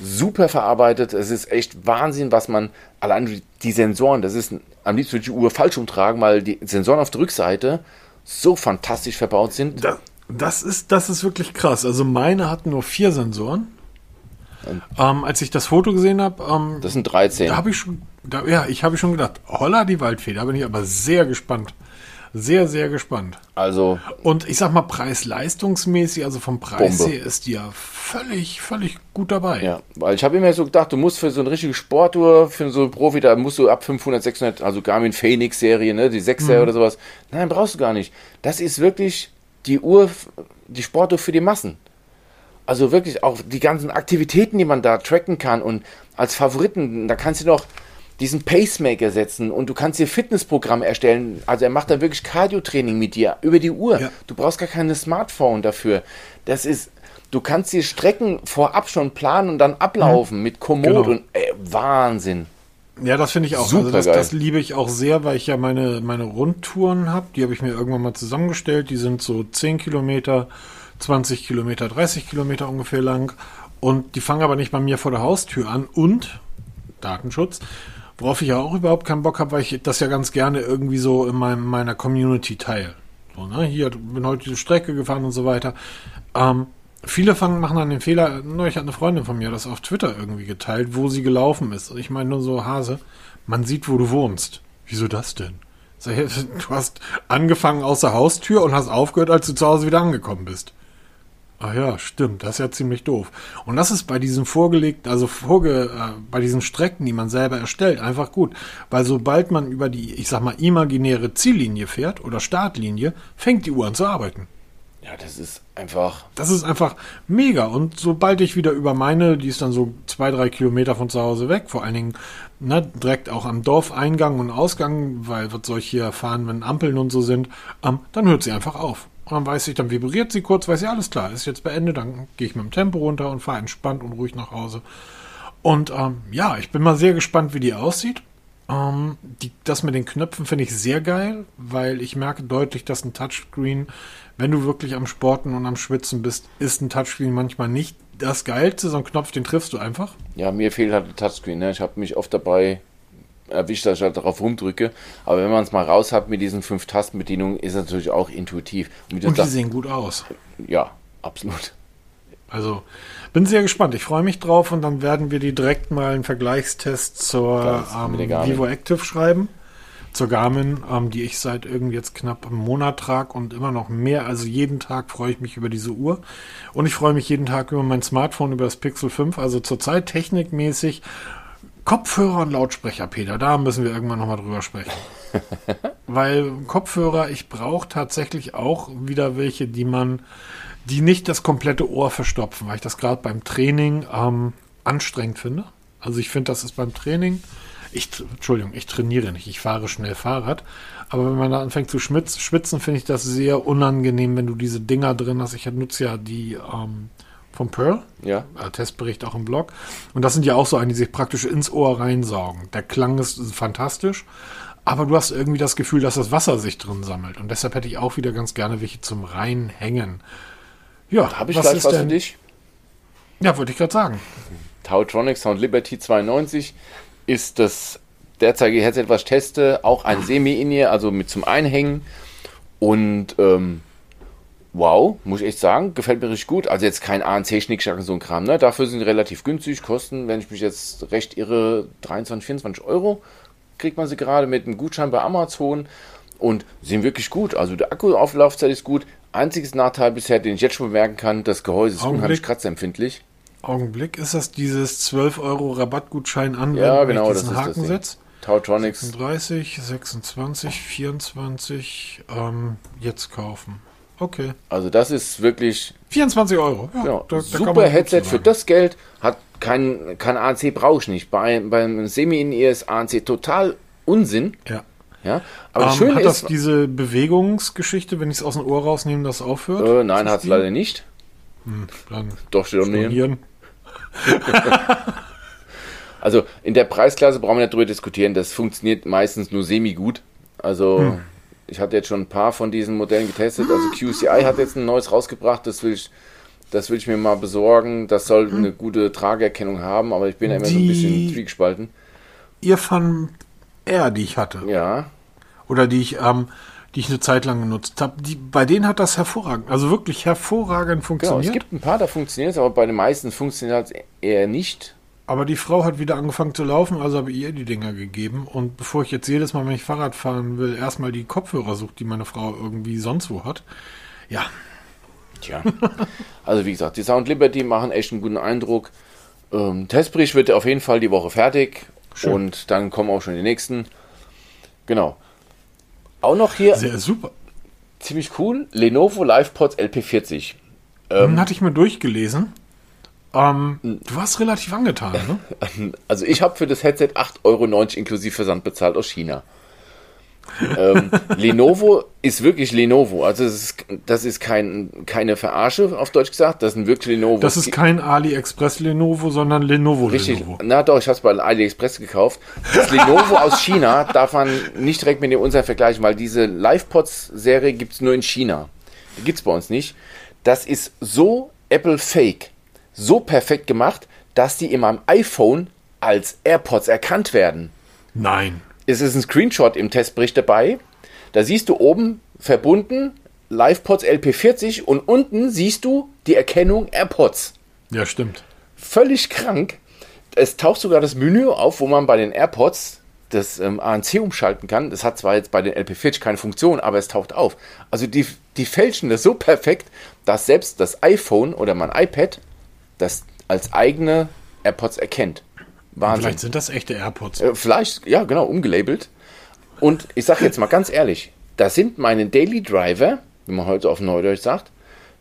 super verarbeitet. Es ist echt Wahnsinn, was man, allein die- Sensoren, das ist, am liebsten würde ich die Uhr falsch umtragen, weil die Sensoren auf der Rückseite so fantastisch verbaut sind. Das, das, ist, das ist wirklich krass. Also meine hatten nur vier Sensoren. Ähm, als ich das Foto gesehen habe, ähm, Das sind 13. da habe ich schon, da, ja, ich habe schon gedacht, holla die Waldfee, da bin ich aber sehr gespannt. Sehr, sehr gespannt. Also Und ich sag mal, preis-leistungsmäßig, also vom Preis Bombe. her, ist die ja völlig, völlig gut dabei. Ja, weil ich habe immer so gedacht, du musst für so eine richtige Sportuhr, für so einen Profi, da musst du ab 500, 600, also Garmin Phoenix Serie, ne, die 6er oder sowas. Nein, brauchst du gar nicht. Das ist wirklich die Uhr, die Sportuhr für die Massen. Also wirklich auch die ganzen Aktivitäten, die man da tracken kann und als Favoriten, da kannst du noch diesen Pacemaker setzen und du kannst dir Fitnessprogramme erstellen. Also er macht da wirklich Cardio-Training mit dir über die Uhr. Ja. Du brauchst gar keine Smartphone dafür. Das ist, du kannst die Strecken vorab schon planen und dann ablaufen mit Komoot Genau. und ey, Wahnsinn. Ja, das finde ich auch. also das, das liebe ich auch sehr, weil ich ja meine, meine Rundtouren habe. Die habe ich mir irgendwann mal zusammengestellt. Die sind so 10 Kilometer, 20 Kilometer, 30 Kilometer ungefähr lang. Und die fangen aber nicht bei mir vor der Haustür an. Und Datenschutz, worauf ich ja auch überhaupt keinen Bock habe, weil ich das ja ganz gerne irgendwie so in meinem, meiner Community teile. So, ne? Hier, bin heute diese Strecke gefahren und so weiter. Ähm, viele fangen, machen dann den Fehler, neulich hat eine Freundin von mir das auf Twitter irgendwie geteilt, wo sie gelaufen ist. Und ich meine nur so, Hase, man sieht, wo du wohnst. Wieso das denn? Ich, *laughs* Du hast angefangen aus der Haustür und hast aufgehört, als du zu Hause wieder angekommen bist. Ach ja, stimmt, das ist ja ziemlich doof. Und das ist bei diesen vorgelegten, also vorge, äh, bei diesen Strecken, die man selber erstellt, einfach gut. Weil sobald man über die, ich sag mal, imaginäre Ziellinie fährt oder Startlinie, fängt die Uhr an zu arbeiten. Ja, das ist einfach. Das ist einfach mega. Und sobald ich wieder über meine, die ist dann so zwei, drei Kilometer von zu Hause weg, vor allen Dingen ne, direkt auch am Dorfeingang und Ausgang, weil was soll ich hier fahren, wenn Ampeln und so sind, ähm, dann hört sie einfach auf. Und dann weiß ich, dann vibriert sie kurz, weiß ich, alles klar, ist jetzt beendet, dann gehe ich mit dem Tempo runter und fahre entspannt und ruhig nach Hause. Und ähm, ja, ich bin mal sehr gespannt, wie die aussieht. Ähm, die, das mit den Knöpfen finde ich sehr geil, weil ich merke deutlich, dass ein Touchscreen, wenn du wirklich am Sporten und am Schwitzen bist, ist ein Touchscreen manchmal nicht das Geilste. So ein Knopf, den triffst du einfach. Ja, mir fehlt halt ein Touchscreen. Ne? Ich habe mich oft dabei erwischt, dass ich halt darauf rumdrücke. Aber wenn man es mal raus hat mit diesen fünf Tastenbedienungen, ist es natürlich auch intuitiv. Und, und die sehen gut aus. Ja, absolut. Also bin sehr gespannt. Ich freue mich drauf und dann werden wir die direkt mal einen Vergleichstest zur ähm, Vivo Active schreiben. Zur Garmin, ähm, die ich seit irgendwie jetzt knapp einem Monat trage und immer noch mehr. Also jeden Tag freue ich mich über diese Uhr. Und ich freue mich jeden Tag über mein Smartphone, über das Pixel 5. Also zurzeit technikmäßig Kopfhörer und Lautsprecher, Peter, da müssen wir irgendwann nochmal drüber sprechen. *laughs* Weil Kopfhörer, ich brauche tatsächlich auch wieder welche, die man die nicht das komplette Ohr verstopfen, weil ich das gerade beim Training ähm, anstrengend finde. Also ich finde, das ist beim Training, ich, Entschuldigung, ich trainiere nicht, ich fahre schnell Fahrrad, aber wenn man da anfängt zu schwitzen, finde ich das sehr unangenehm, wenn du diese Dinger drin hast. Ich nutze ja die ähm, vom Pearl, ja. Äh, Testbericht auch im Blog, und das sind ja auch so eine, die sich praktisch ins Ohr reinsaugen. Der Klang ist fantastisch, aber du hast irgendwie das Gefühl, dass das Wasser sich drin sammelt und deshalb hätte ich auch wieder ganz gerne welche zum Reinhängen. Ja, habe ich was gleich was denn? für dich. Ja, wollte ich gerade sagen. Tautronic Sound Liberty 92 ist das derzeitige Headset, was ich teste, auch ein Semi-In-Ear, also mit zum Einhängen. Und ähm, wow, muss ich echt sagen, gefällt mir richtig gut. Also jetzt kein ANC-Schnickschnack und so ein Kram. Ne? Dafür sind die relativ günstig, kosten, wenn ich mich jetzt recht irre, 23, 24 Euro. Kriegt man sie gerade mit einem Gutschein bei Amazon und sind wirklich gut. Also der Akkuauflaufzeit ist gut. Einziges Nachteil bisher, den ich jetzt schon bemerken kann, das Gehäuse ist Augenblick. unheimlich kratzempfindlich. Augenblick, ist das dieses 12 Euro Rabattgutschein an, ja, genau, das ist Haken setzt? Tautronics. 36, 26, 24, ähm, jetzt kaufen. Okay. Also das ist wirklich... 24 Euro. Ja, genau. da, da Super Headset für das Geld. Hat kein, kein ANC brauche ich nicht. Bei, beim Semi-In-Ear ist ANC total Unsinn. Ja. Ja, aber ähm, schön hat ist, das diese Bewegungsgeschichte, wenn ich es aus dem Ohr rausnehme, das aufhört? Äh, nein, hat es leider nicht. Hm, Doch, steht auch *laughs* Also in der Preisklasse brauchen wir nicht drüber diskutieren. Das funktioniert meistens nur semi gut. Also hm. Ich hatte jetzt schon ein paar von diesen Modellen getestet. Also QCI hat jetzt ein neues rausgebracht. Das will ich, das will ich mir mal besorgen. Das soll hm. eine gute Trageerkennung haben. Aber ich bin ja immer Die, so ein bisschen zwiegespalten. Ihr von R, die ich hatte. Ja. Oder die ich, ähm, die ich eine Zeit lang genutzt habe. bei denen hat das hervorragend, also wirklich hervorragend funktioniert. Genau, es gibt ein paar, da funktioniert es, aber bei den meisten funktioniert es eher nicht. Aber die Frau hat wieder angefangen zu laufen, also habe ich ihr die Dinger gegeben. Und bevor ich jetzt jedes Mal, wenn ich Fahrrad fahren will, erstmal die Kopfhörer sucht, die meine Frau irgendwie sonst wo hat. Ja. Tja. Also wie gesagt, die Sound Liberty machen echt einen guten Eindruck. Ähm, Testbericht wird auf jeden Fall die Woche fertig. Schön. Und dann kommen auch schon die nächsten. Genau. Auch noch hier. Sehr super. Ziemlich cool. Lenovo LivePods LP40. Ähm, hatte ich mir durchgelesen. Ähm, du warst relativ angetan, ne? *laughs* Also ich habe für das Headset 8,90 Euro inklusive Versand bezahlt aus China ähm, *laughs* Lenovo ist wirklich Lenovo. Also das ist, das ist kein, keine Verarsche, auf Deutsch gesagt. Das sind wirklich Lenovo. Das ist kein AliExpress Lenovo, sondern Lenovo Richtig. Lenovo. Na doch, ich habe es bei AliExpress gekauft. Das *laughs* Lenovo aus China darf man nicht direkt mit dem unseren vergleichen, weil diese LivePods-Serie gibt es nur in China. Die gibt es bei uns nicht. Das ist so Apple-Fake, so perfekt gemacht, dass die in meinem iPhone als AirPods erkannt werden. Nein es ist ein Screenshot im Testbericht dabei. Da siehst du oben verbunden LivePods LP40 und unten siehst du die Erkennung AirPods. Ja, stimmt. Völlig krank. Es taucht sogar das Menü auf, wo man bei den AirPods das ähm, ANC umschalten kann. Das hat zwar jetzt bei den LP40 keine Funktion, aber es taucht auf. Also die, die fälschen das so perfekt, dass selbst das iPhone oder mein iPad das als eigene AirPods erkennt. Wahnsinn. Vielleicht sind das echte AirPods. Äh, vielleicht, ja, genau, umgelabelt. Und ich sage jetzt mal ganz ehrlich, das sind meine Daily Driver, wie man heute auf Neudeutsch sagt,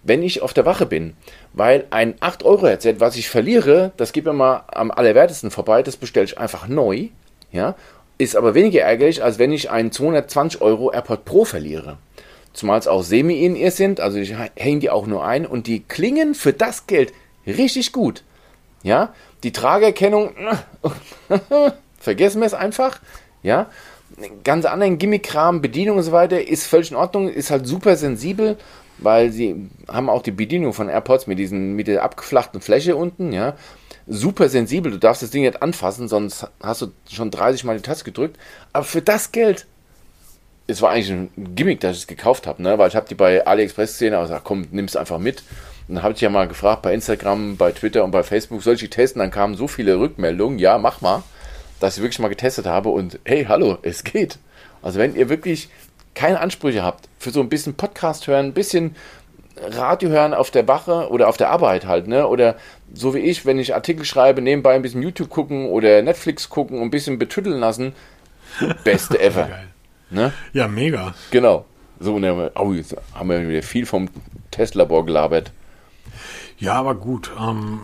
wenn ich auf der Wache bin. Weil ein 8-Euro-Headset, was ich verliere, das geht mir mal am allerwertesten vorbei, das bestelle ich einfach neu. Ja, ist aber weniger ärgerlich, als wenn ich einen 220 Euro AirPod Pro verliere. Zumal es auch Semi-In-Ear sind, also ich hänge die auch nur ein und die klingen für das Geld richtig gut. Ja, die Tragerkennung, *laughs* vergessen wir es einfach. Ja, ganz anderen Gimmick-Kram, Bedienung und so weiter, ist völlig in Ordnung, ist halt super sensibel, weil sie haben auch die Bedienung von AirPods mit diesen, mit der abgeflachten Fläche unten, ja. Super sensibel, du darfst das Ding nicht anfassen, sonst hast du schon 30 Mal die Taste gedrückt. Aber für das Geld, es war eigentlich ein Gimmick, dass ich es gekauft habe, ne? weil ich habe die bei AliExpress gesehen, aber gesagt, komm, nimm es einfach mit. Dann habe ich ja mal gefragt bei Instagram, bei Twitter und bei Facebook, soll ich die testen? Dann kamen so viele Rückmeldungen, ja, mach mal, dass ich wirklich mal getestet habe und hey, hallo, es geht. Also wenn ihr wirklich keine Ansprüche habt für so ein bisschen Podcast hören, ein bisschen Radio hören auf der Wache oder auf der Arbeit halt, ne? Oder so wie ich, wenn ich Artikel schreibe, nebenbei ein bisschen YouTube gucken oder Netflix gucken und ein bisschen betütteln lassen. Beste *laughs* ever. ne? Ja, mega. Genau. So, dann, oh, jetzt haben wir wieder viel vom Testlabor gelabert. Ja, aber gut. Ähm,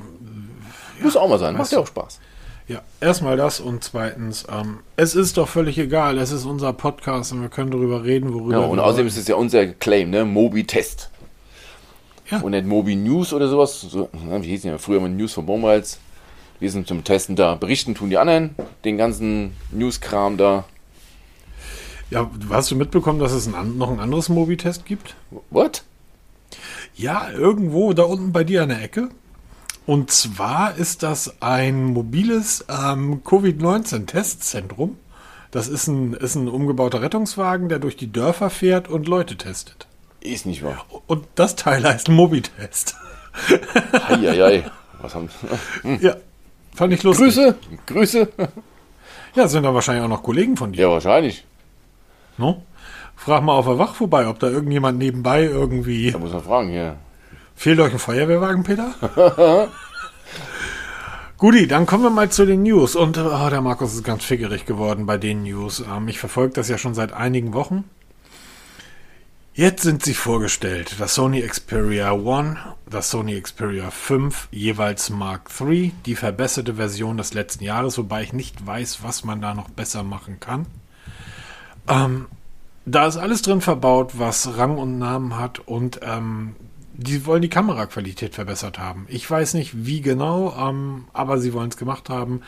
Muss auch mal sein, macht ja auch Spaß. Ja, erstmal das und zweitens, ähm, es ist doch völlig egal, es ist unser Podcast und wir können darüber reden, worüber ja, und außerdem ist es ja unser Claim, ne? Mobi-Test. Ja. Und nicht Mobi News oder sowas. So, wie hieß ja früher mal News von Mobiles. Wir sind zum Testen da. Berichten tun die anderen, den ganzen News-Kram da. Ja, hast du mitbekommen, dass es ein, noch ein anderes Mobi-Test gibt? What? Ja, irgendwo da unten bei dir an der Ecke. Und zwar ist das ein mobiles ähm, Covid-19-Testzentrum. Das ist ein, ist ein umgebauter Rettungswagen, der durch die Dörfer fährt und Leute testet. Ist nicht wahr. Und das Teil heißt Mobitest. Eieiei. Was haben hm. Ja, fand ich lustig. Grüße, Grüße. Ja, sind da wahrscheinlich auch noch Kollegen von dir. Ja, wahrscheinlich. No? Frag mal auf der Wach vorbei, ob da irgendjemand nebenbei irgendwie. Da muss man fragen hier. Fehlt euch ein Feuerwehrwagen, Peter? *laughs* Guti, dann kommen wir mal zu den News. Und oh, der Markus ist ganz fickerig geworden bei den News. Ähm, ich verfolge das ja schon seit einigen Wochen. Jetzt sind sie vorgestellt. Das Sony Xperia One, das Sony Xperia 5, jeweils Mark III, die verbesserte Version des letzten Jahres, wobei ich nicht weiß, was man da noch besser machen kann. Ähm, da ist alles drin verbaut, was Rang und Namen hat und ähm, die wollen die Kameraqualität verbessert haben. Ich weiß nicht, wie genau, ähm, aber sie wollen es gemacht haben.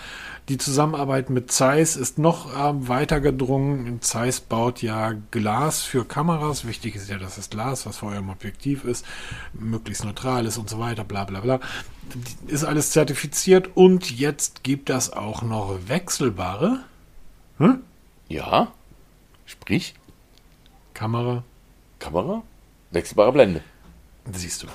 Die Zusammenarbeit mit Zeiss ist noch ähm, weiter gedrungen. Zeiss baut ja Glas für Kameras. Wichtig ist ja, dass das Glas, was vor eurem Objektiv ist, möglichst neutral ist und so weiter, bla bla bla. Ist alles zertifiziert und jetzt gibt das auch noch wechselbare. Hm? Ja. Sprich. Kamera. Kamera? Wechselbare Blende. Siehst du.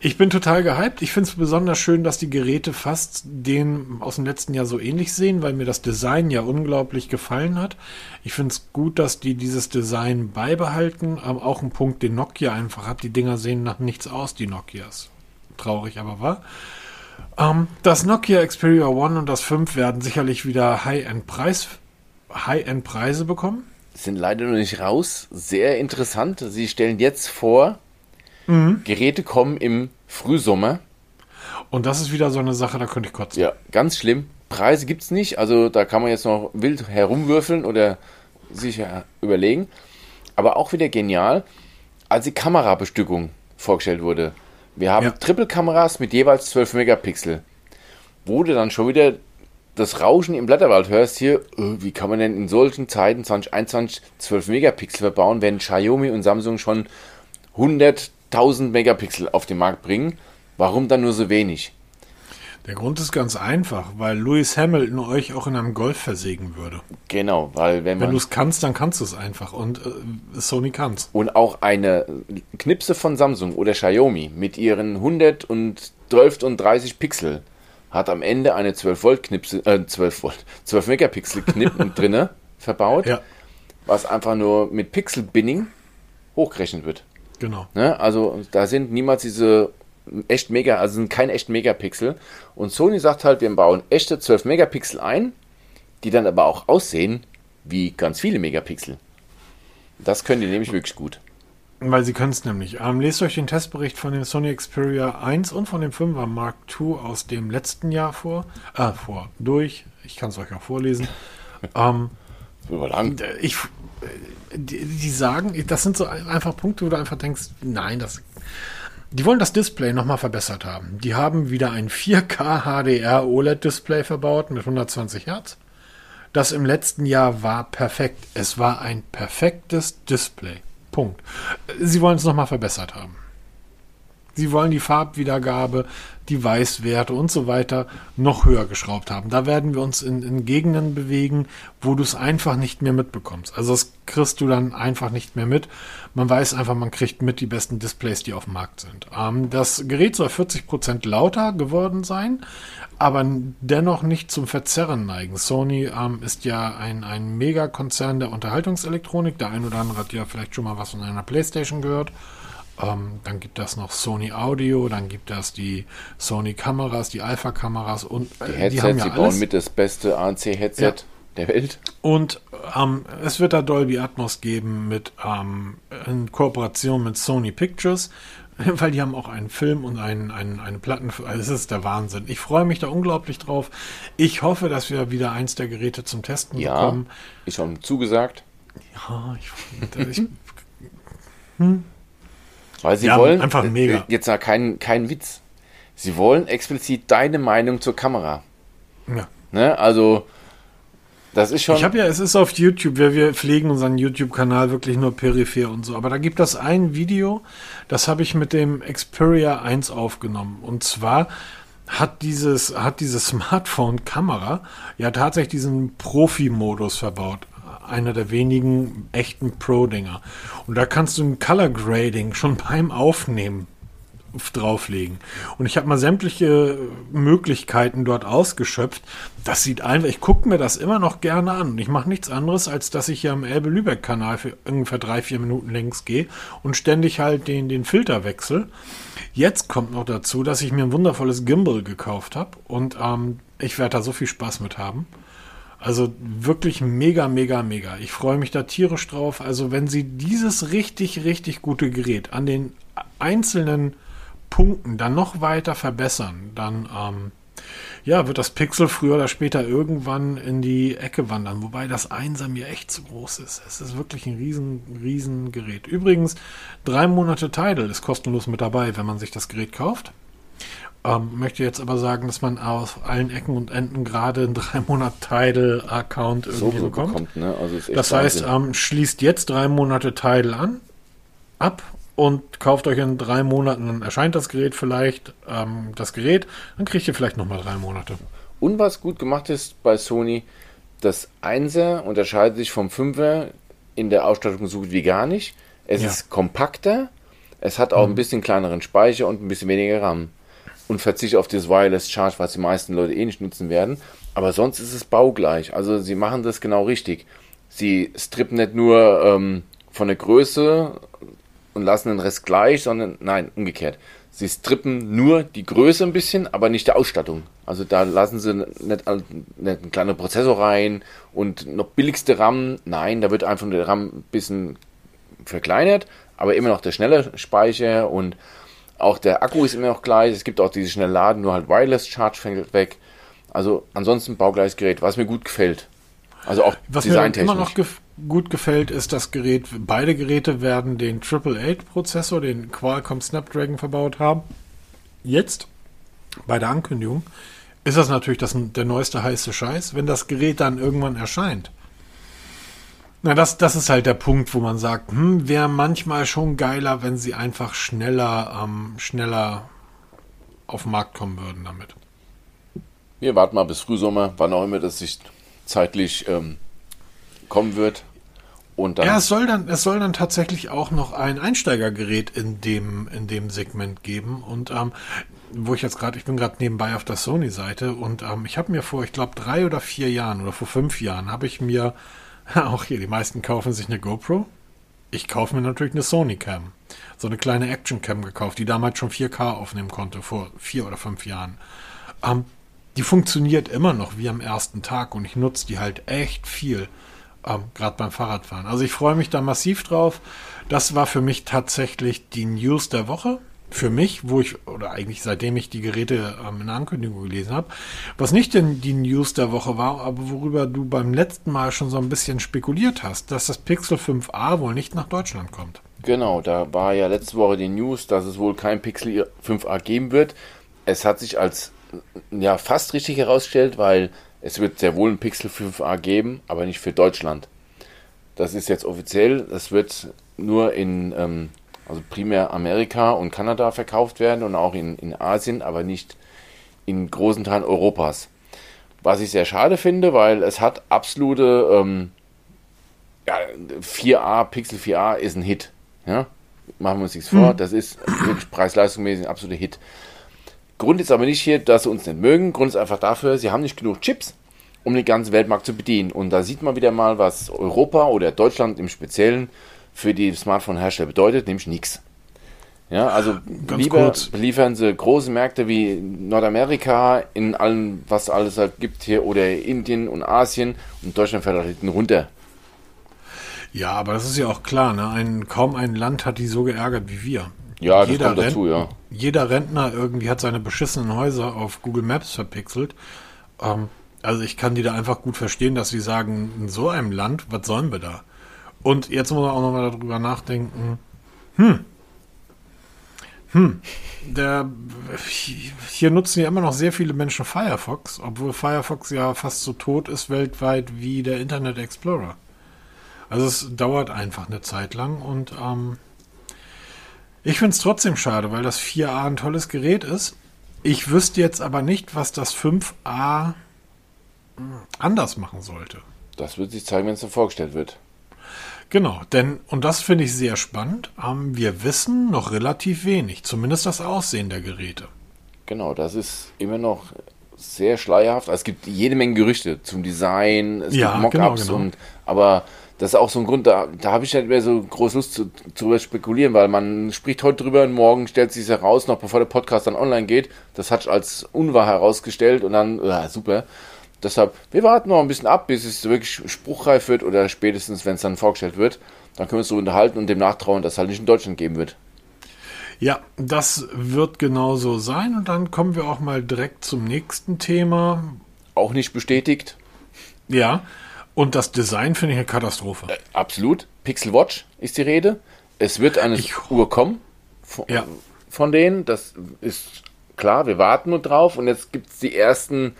ich bin total gehypt. Ich finde es besonders schön, dass die Geräte fast den aus dem letzten Jahr so ähnlich sehen, weil mir das Design ja unglaublich gefallen hat. Ich finde es gut, dass die dieses Design beibehalten. Aber auch ein Punkt, den Nokia einfach hat. Die Dinger sehen nach nichts aus, die Nokias. Traurig aber wahr. Ähm, das Nokia Xperia One und das 5 werden sicherlich wieder High-End-Preis, High-End-Preise bekommen. Sind leider noch nicht raus. Sehr interessant. Sie stellen jetzt vor, Mhm. Geräte kommen im Frühsommer. Und das ist wieder so eine Sache, da könnte ich kotzen. Ja, ganz schlimm. Preise gibt es nicht. Also da kann man jetzt noch wild herumwürfeln oder sich überlegen. Aber auch wieder genial, als die Kamerabestückung vorgestellt wurde. Wir haben ja. Triple-Kameras mit jeweils 12 Megapixel. Wurde dann schon wieder das Rauschen im Blätterwald hörst hier, äh, wie kann man denn in solchen Zeiten 2021 12 Megapixel verbauen, wenn Xiaomi und Samsung schon 100 1000 Megapixel auf den Markt bringen. Warum dann nur so wenig? Der Grund ist ganz einfach, weil Lewis Hamilton euch auch in einem Golf versägen würde. Genau, weil wenn man. Wenn du es kannst, dann kannst du es einfach und äh, Sony kann's. Und auch eine Knipse von Samsung oder Xiaomi mit ihren 100 und 12 und 30 Pixel hat am Ende eine 12 Volt Knipse, äh, 12 Volt, 12 Megapixel Knippen *laughs* drinne verbaut, ja. was einfach nur mit Pixel Binning hochgerechnet wird. Genau. Ne? Also da sind niemals diese echt mega, also sind kein echt Megapixel. Und Sony sagt halt, wir bauen echte 12 Megapixel ein, die dann aber auch aussehen wie ganz viele Megapixel. Das können die nämlich wirklich gut. Weil sie können es nämlich. Ähm, lest euch den Testbericht von dem Sony Xperia 1 und von dem 5er Mark II aus dem letzten Jahr vor. Äh, vor. Durch. Ich kann es euch auch vorlesen. *laughs* ähm, Überlang. Ich, die, die, sagen, das sind so einfach Punkte, wo du einfach denkst, nein, das. Die wollen das Display nochmal verbessert haben. Die haben wieder ein 4K HDR OLED Display verbaut mit 120 Hertz. Das im letzten Jahr war perfekt. Es war ein perfektes Display. Punkt. Sie wollen es nochmal verbessert haben. Sie wollen die Farbwiedergabe, die Weißwerte und so weiter noch höher geschraubt haben. Da werden wir uns in, in Gegenden bewegen, wo du es einfach nicht mehr mitbekommst. Also das kriegst du dann einfach nicht mehr mit. Man weiß einfach, man kriegt mit die besten Displays, die auf dem Markt sind. Ähm, das Gerät soll 40% lauter geworden sein, aber dennoch nicht zum Verzerren neigen. Sony ähm, ist ja ein, ein Megakonzern der Unterhaltungselektronik. Der ein oder andere hat ja vielleicht schon mal was von einer Playstation gehört. Ähm, dann gibt es noch Sony Audio, dann gibt es die Sony Kameras, die Alpha Kameras und äh, die Headsets, die, ja sie bauen mit das beste ANC Headset ja. der Welt. Und ähm, es wird da Dolby Atmos geben mit ähm, in Kooperation mit Sony Pictures, *laughs* weil die haben auch einen Film und einen, einen, eine Platten. Also es ist der Wahnsinn. Ich freue mich da unglaublich drauf. Ich hoffe, dass wir wieder eins der Geräte zum Testen ja, bekommen. Ist schon zugesagt. Ja, ich, *laughs* ich hm? Weil sie ja, wollen, einfach mega. jetzt mal kein, kein Witz. Sie wollen explizit deine Meinung zur Kamera. Ja. Ne? Also, das ist schon. Ich habe ja, es ist auf YouTube, wir, wir pflegen unseren YouTube-Kanal wirklich nur peripher und so. Aber da gibt es ein Video, das habe ich mit dem Xperia 1 aufgenommen. Und zwar hat dieses, hat diese *laughs* Smartphone-Kamera ja tatsächlich diesen Profi-Modus verbaut einer der wenigen echten Pro-Dinger. Und da kannst du ein Color Grading schon *laughs* beim Aufnehmen drauflegen. Und ich habe mal sämtliche Möglichkeiten dort ausgeschöpft. Das sieht einfach, ich gucke mir das immer noch gerne an. Und ich mache nichts anderes, als dass ich hier am Elbe-Lübeck-Kanal für ungefähr drei, vier Minuten längs gehe und ständig halt den, den Filter wechsle. Jetzt kommt noch dazu, dass ich mir ein wundervolles Gimbal gekauft habe und ähm, ich werde da so viel Spaß mit haben. Also wirklich mega, mega, mega. Ich freue mich da tierisch drauf. Also wenn Sie dieses richtig, richtig gute Gerät an den einzelnen Punkten dann noch weiter verbessern, dann ähm, ja, wird das Pixel früher oder später irgendwann in die Ecke wandern. Wobei das Einser mir echt zu groß ist. Es ist wirklich ein riesen, riesen Gerät. Übrigens, drei Monate Tidal ist kostenlos mit dabei, wenn man sich das Gerät kauft. Ähm, möchte jetzt aber sagen, dass man aus allen Ecken und Enden gerade einen drei Monat Tidal-Account irgendwie so bekommt. bekommt ne? also das heißt, ähm, schließt jetzt drei Monate Tidal an, ab und kauft euch in drei Monaten, dann erscheint das Gerät vielleicht, ähm, das Gerät, dann kriegt ihr vielleicht nochmal drei Monate. Und was gut gemacht ist bei Sony, das 1er unterscheidet sich vom 5er in der Ausstattung so gut wie gar nicht. Es ja. ist kompakter, es hat auch mhm. ein bisschen kleineren Speicher und ein bisschen weniger RAM und verzichte auf das Wireless Charge, was die meisten Leute eh nicht nutzen werden. Aber sonst ist es baugleich. Also sie machen das genau richtig. Sie strippen nicht nur ähm, von der Größe und lassen den Rest gleich, sondern nein, umgekehrt. Sie strippen nur die Größe ein bisschen, aber nicht der Ausstattung. Also da lassen sie nicht, nicht einen kleinen Prozessor rein und noch billigste RAM. Nein, da wird einfach der RAM ein bisschen verkleinert, aber immer noch der schnelle Speicher und auch der Akku ist immer noch gleich. Es gibt auch diese schnelle Laden, nur halt Wireless Charge fällt weg. Also ansonsten baugleiches Gerät, was mir gut gefällt. Also auch was mir immer noch gef gut gefällt, ist das Gerät. Beide Geräte werden den Triple 8 Prozessor, den Qualcomm Snapdragon verbaut haben. Jetzt bei der Ankündigung ist das natürlich das, der neueste heiße Scheiß. Wenn das Gerät dann irgendwann erscheint, na, das, das ist halt der Punkt, wo man sagt, hm, wäre manchmal schon geiler, wenn sie einfach schneller, ähm, schneller auf den Markt kommen würden damit. Wir warten mal bis Frühsommer, wann auch immer das sich zeitlich ähm, kommen wird. Und dann ja, es soll dann, es soll dann tatsächlich auch noch ein Einsteigergerät in dem, in dem Segment geben. Und ähm, wo ich jetzt gerade, ich bin gerade nebenbei auf der Sony-Seite und ähm, ich habe mir vor, ich glaube, drei oder vier Jahren oder vor fünf Jahren habe ich mir *laughs* Auch hier, die meisten kaufen sich eine GoPro. Ich kaufe mir natürlich eine Sony Cam. So eine kleine Action Cam gekauft, die damals schon 4K aufnehmen konnte, vor vier oder fünf Jahren. Ähm, die funktioniert immer noch wie am ersten Tag und ich nutze die halt echt viel, ähm, gerade beim Fahrradfahren. Also ich freue mich da massiv drauf. Das war für mich tatsächlich die News der Woche für mich, wo ich, oder eigentlich seitdem ich die Geräte ähm, in der Ankündigung gelesen habe, was nicht denn die News der Woche war, aber worüber du beim letzten Mal schon so ein bisschen spekuliert hast, dass das Pixel 5a wohl nicht nach Deutschland kommt. Genau, da war ja letzte Woche die News, dass es wohl kein Pixel 5a geben wird. Es hat sich als ja fast richtig herausgestellt, weil Es wird sehr wohl ein Pixel 5a geben, aber nicht für Deutschland. Das ist jetzt offiziell. Das wird nur in, ähm, also primär Amerika und Kanada verkauft werden und auch in, in Asien, aber nicht in großen Teilen Europas. Was ich sehr schade finde, weil es hat absolute ähm, ja, 4a, Pixel 4a ist ein Hit. Ja? Machen wir uns nichts vor, mhm. das ist wirklich preis-leistungsmäßig ein absoluter Hit. Grund ist aber nicht hier, dass sie uns nicht mögen. Grund ist einfach dafür, sie haben nicht genug Chips, um den ganzen Weltmarkt zu bedienen. Und da sieht man wieder mal, was Europa oder Deutschland im Speziellen für die Smartphone-Hersteller bedeutet, nämlich nichts. Ja, also Ganz lieber kurz. beliefern sie große Märkte wie Nordamerika in allem, was alles halt gibt hier, oder Indien und Asien und Deutschland fällt halt hinten runter. Ja, aber das ist ja auch klar, ne? Ein, kaum ein Land hat die so geärgert wie wir. Ja, das jeder kommt dazu, ja. Jeder Rentner irgendwie hat seine beschissenen Häuser auf Google Maps verpixelt. Ähm, also ich kann die da einfach gut verstehen, dass sie sagen, in so einem Land, was sollen wir da? Und jetzt muss man auch nochmal darüber nachdenken, hm, hm, der, hier nutzen ja immer noch sehr viele Menschen Firefox, obwohl Firefox ja fast so tot ist weltweit wie der Internet Explorer. Also es dauert einfach eine Zeit lang und ähm, ich finde es trotzdem schade, weil das 4a ein tolles Gerät ist. Ich wüsste jetzt aber nicht, was das 5a anders machen sollte. Das wird sich zeigen, wenn es dann vorgestellt wird. Genau, denn, und das finde ich sehr spannend, ähm, wir wissen noch relativ wenig, zumindest das Aussehen der Geräte. Genau, das ist immer noch sehr schleierhaft. Es gibt jede Menge Gerüchte zum Design, es ja, gibt Mockups genau, genau. und aber das ist auch so ein Grund, da, da habe ich nicht mehr so groß Lust zu, zu spekulieren, weil man spricht heute drüber und morgen stellt sich heraus, noch bevor der Podcast dann online geht. Das hat sich als unwahr herausgestellt und dann, ja, super. Deshalb, wir warten noch ein bisschen ab, bis es wirklich spruchreif wird oder spätestens, wenn es dann vorgestellt wird. Dann können wir uns so unterhalten und dem nachtrauen, dass es halt nicht in Deutschland geben wird. Ja, das wird genauso sein. Und dann kommen wir auch mal direkt zum nächsten Thema. Auch nicht bestätigt. Ja, und das Design finde ich eine Katastrophe. Äh, absolut. Pixel Watch ist die Rede. Es wird eine ich, Uhr kommen von, ja. von denen. Das ist klar, wir warten nur drauf. Und jetzt gibt es die ersten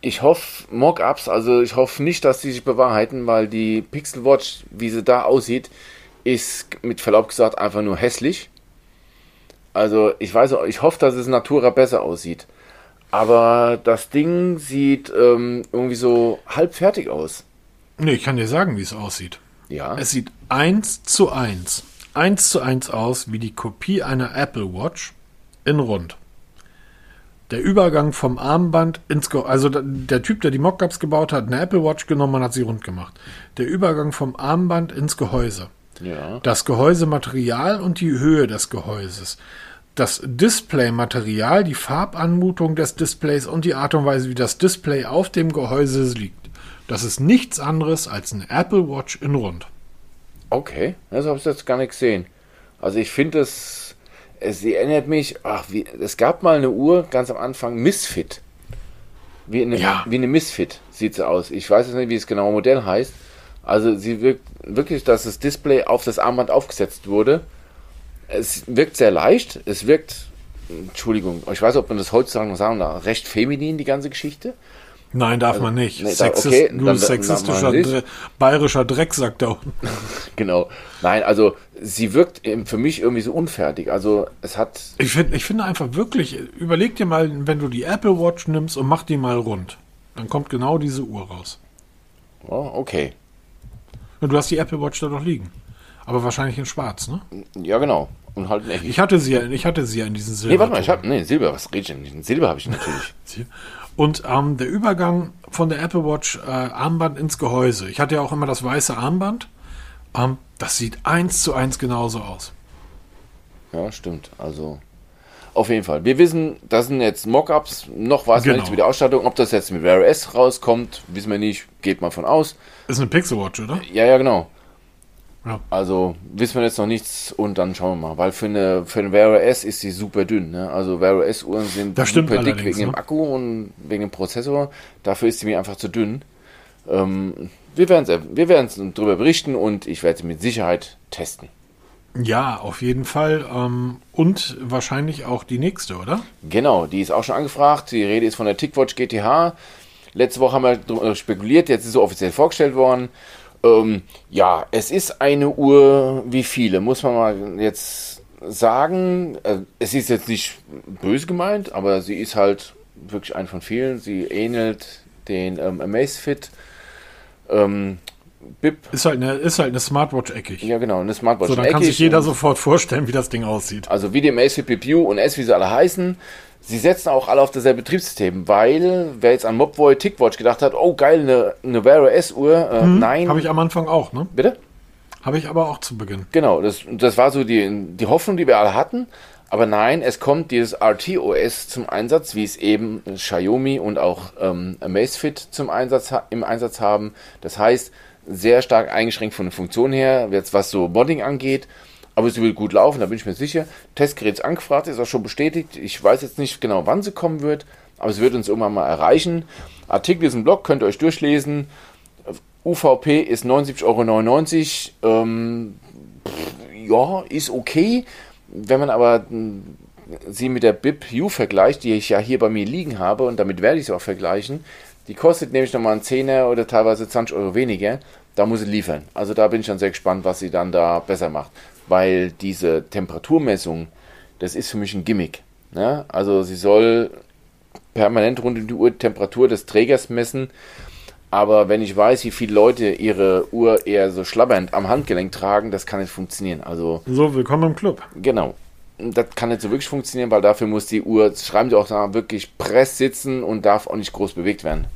ich hoffe, Mockups, also ich hoffe nicht, dass die sich bewahrheiten, weil die Pixel Watch, wie sie da aussieht, ist mit Verlaub gesagt einfach nur hässlich. Also ich weiß auch, ich hoffe, dass es Natura besser aussieht. Aber das Ding sieht ähm, irgendwie so halb fertig aus. Nee, ich kann dir sagen, wie es aussieht. Ja. Es sieht eins zu eins, eins zu eins aus wie die Kopie einer Apple Watch in rund. Der Übergang vom Armband ins Ge also der Typ, der die Mockups gebaut hat, eine Apple Watch genommen und hat sie rund gemacht. Der Übergang vom Armband ins Gehäuse. Ja. Das Gehäusematerial und die Höhe des Gehäuses. Das Displaymaterial, die Farbanmutung des Displays und die Art und Weise, wie das Display auf dem Gehäuse liegt. Das ist nichts anderes als eine Apple Watch in rund. Okay, das habe ich jetzt gar nicht gesehen. Also ich finde es sie erinnert mich, ach, wie, es gab mal eine Uhr ganz am Anfang, Misfit. Wie eine, ja. wie eine Misfit sieht sie aus. Ich weiß jetzt nicht, wie das genaue Modell heißt. Also sie wirkt wirklich, dass das Display auf das Armband aufgesetzt wurde. Es wirkt sehr leicht. Es wirkt, Entschuldigung, ich weiß, ob man das heutzutage noch sagen darf, recht feminin, die ganze Geschichte. Nein, darf also, man nicht. Nee, Sexist, okay, du dann, sexistischer Dre bayerischer Drecksack da unten. *laughs* genau. Nein, also sie wirkt für mich irgendwie so unfertig. Also es hat. Ich, find, ich finde einfach wirklich, überleg dir mal, wenn du die Apple Watch nimmst und mach die mal rund, dann kommt genau diese Uhr raus. Oh, okay. Und du hast die Apple Watch da doch liegen. Aber wahrscheinlich in schwarz, ne? Ja, genau. Und halt in Ich hatte sie ja, ich hatte sie ja in diesen Silber. Nee, warte mal, ich hab, nee, Silber, was rede ich denn? Silber habe ich natürlich. *laughs* Und ähm, der Übergang von der Apple Watch äh, Armband ins Gehäuse. Ich hatte ja auch immer das weiße Armband. Ähm, das sieht eins zu eins genauso aus. Ja, stimmt. Also auf jeden Fall. Wir wissen, das sind jetzt Mockups. Noch weiß genau. man nicht wie die Ausstattung. Ob das jetzt mit Wear S rauskommt, wissen wir nicht. Geht mal von aus. Ist eine Pixel Watch, oder? Ja, ja, genau. Ja. Also wissen wir jetzt noch nichts und dann schauen wir mal. Weil für eine, für eine Wear OS ist sie super dünn. Ne? Also Wear OS Uhren sind super dick wegen ne? dem Akku und wegen dem Prozessor. Dafür ist sie mir einfach zu dünn. Ähm, wir werden wir werden darüber berichten und ich werde sie mit Sicherheit testen. Ja, auf jeden Fall. Ähm, und wahrscheinlich auch die nächste, oder? Genau, die ist auch schon angefragt. Die Rede ist von der TickWatch GTH. Letzte Woche haben wir spekuliert, jetzt ist es offiziell vorgestellt worden. Ähm, ja, es ist eine Uhr wie viele, muss man mal jetzt sagen. Äh, es ist jetzt nicht böse gemeint, aber sie ist halt wirklich ein von vielen. Sie ähnelt den ähm, Amazfit. Ähm, Bip. Ist halt eine, ist halt eine Smartwatch eckig. Ja, genau, eine Smartwatch So, dann kann sich jeder sofort vorstellen, wie das Ding aussieht. Also wie die Amazfit BPU und S, wie sie alle heißen. Sie setzen auch alle auf dasselbe Betriebssystem, weil wer jetzt an Mobboy Tickwatch gedacht hat, oh geil, eine, eine Wear OS-Uhr, äh, hm, nein. Habe ich am Anfang auch, ne? Bitte? Habe ich aber auch zu Beginn. Genau, das, das war so die, die Hoffnung, die wir alle hatten. Aber nein, es kommt dieses RTOS zum Einsatz, wie es eben Xiaomi und auch ähm, Amazfit zum Einsatz, im Einsatz haben. Das heißt, sehr stark eingeschränkt von der Funktion her, jetzt was so Modding angeht. Aber sie will gut laufen, da bin ich mir sicher. Testgerät ist angefragt, ist auch schon bestätigt. Ich weiß jetzt nicht genau, wann sie kommen wird, aber sie wird uns irgendwann mal erreichen. Artikel ist im Blog, könnt ihr euch durchlesen. UVP ist 79,99 Euro. Ähm, ja, ist okay. Wenn man aber hm, sie mit der BIP U vergleicht, die ich ja hier bei mir liegen habe, und damit werde ich sie auch vergleichen, die kostet nämlich nochmal einen Zehner oder teilweise 20 Euro weniger. Da muss sie liefern. Also da bin ich dann sehr gespannt, was sie dann da besser macht. Weil diese Temperaturmessung, das ist für mich ein Gimmick. Ne? Also sie soll permanent rund um die Uhr Temperatur des Trägers messen. Aber wenn ich weiß, wie viele Leute ihre Uhr eher so schlabbernd am Handgelenk tragen, das kann nicht funktionieren. Also so, willkommen im Club. Genau. Das kann nicht so wirklich funktionieren, weil dafür muss die Uhr, schreiben sie auch da, wirklich press sitzen und darf auch nicht groß bewegt werden.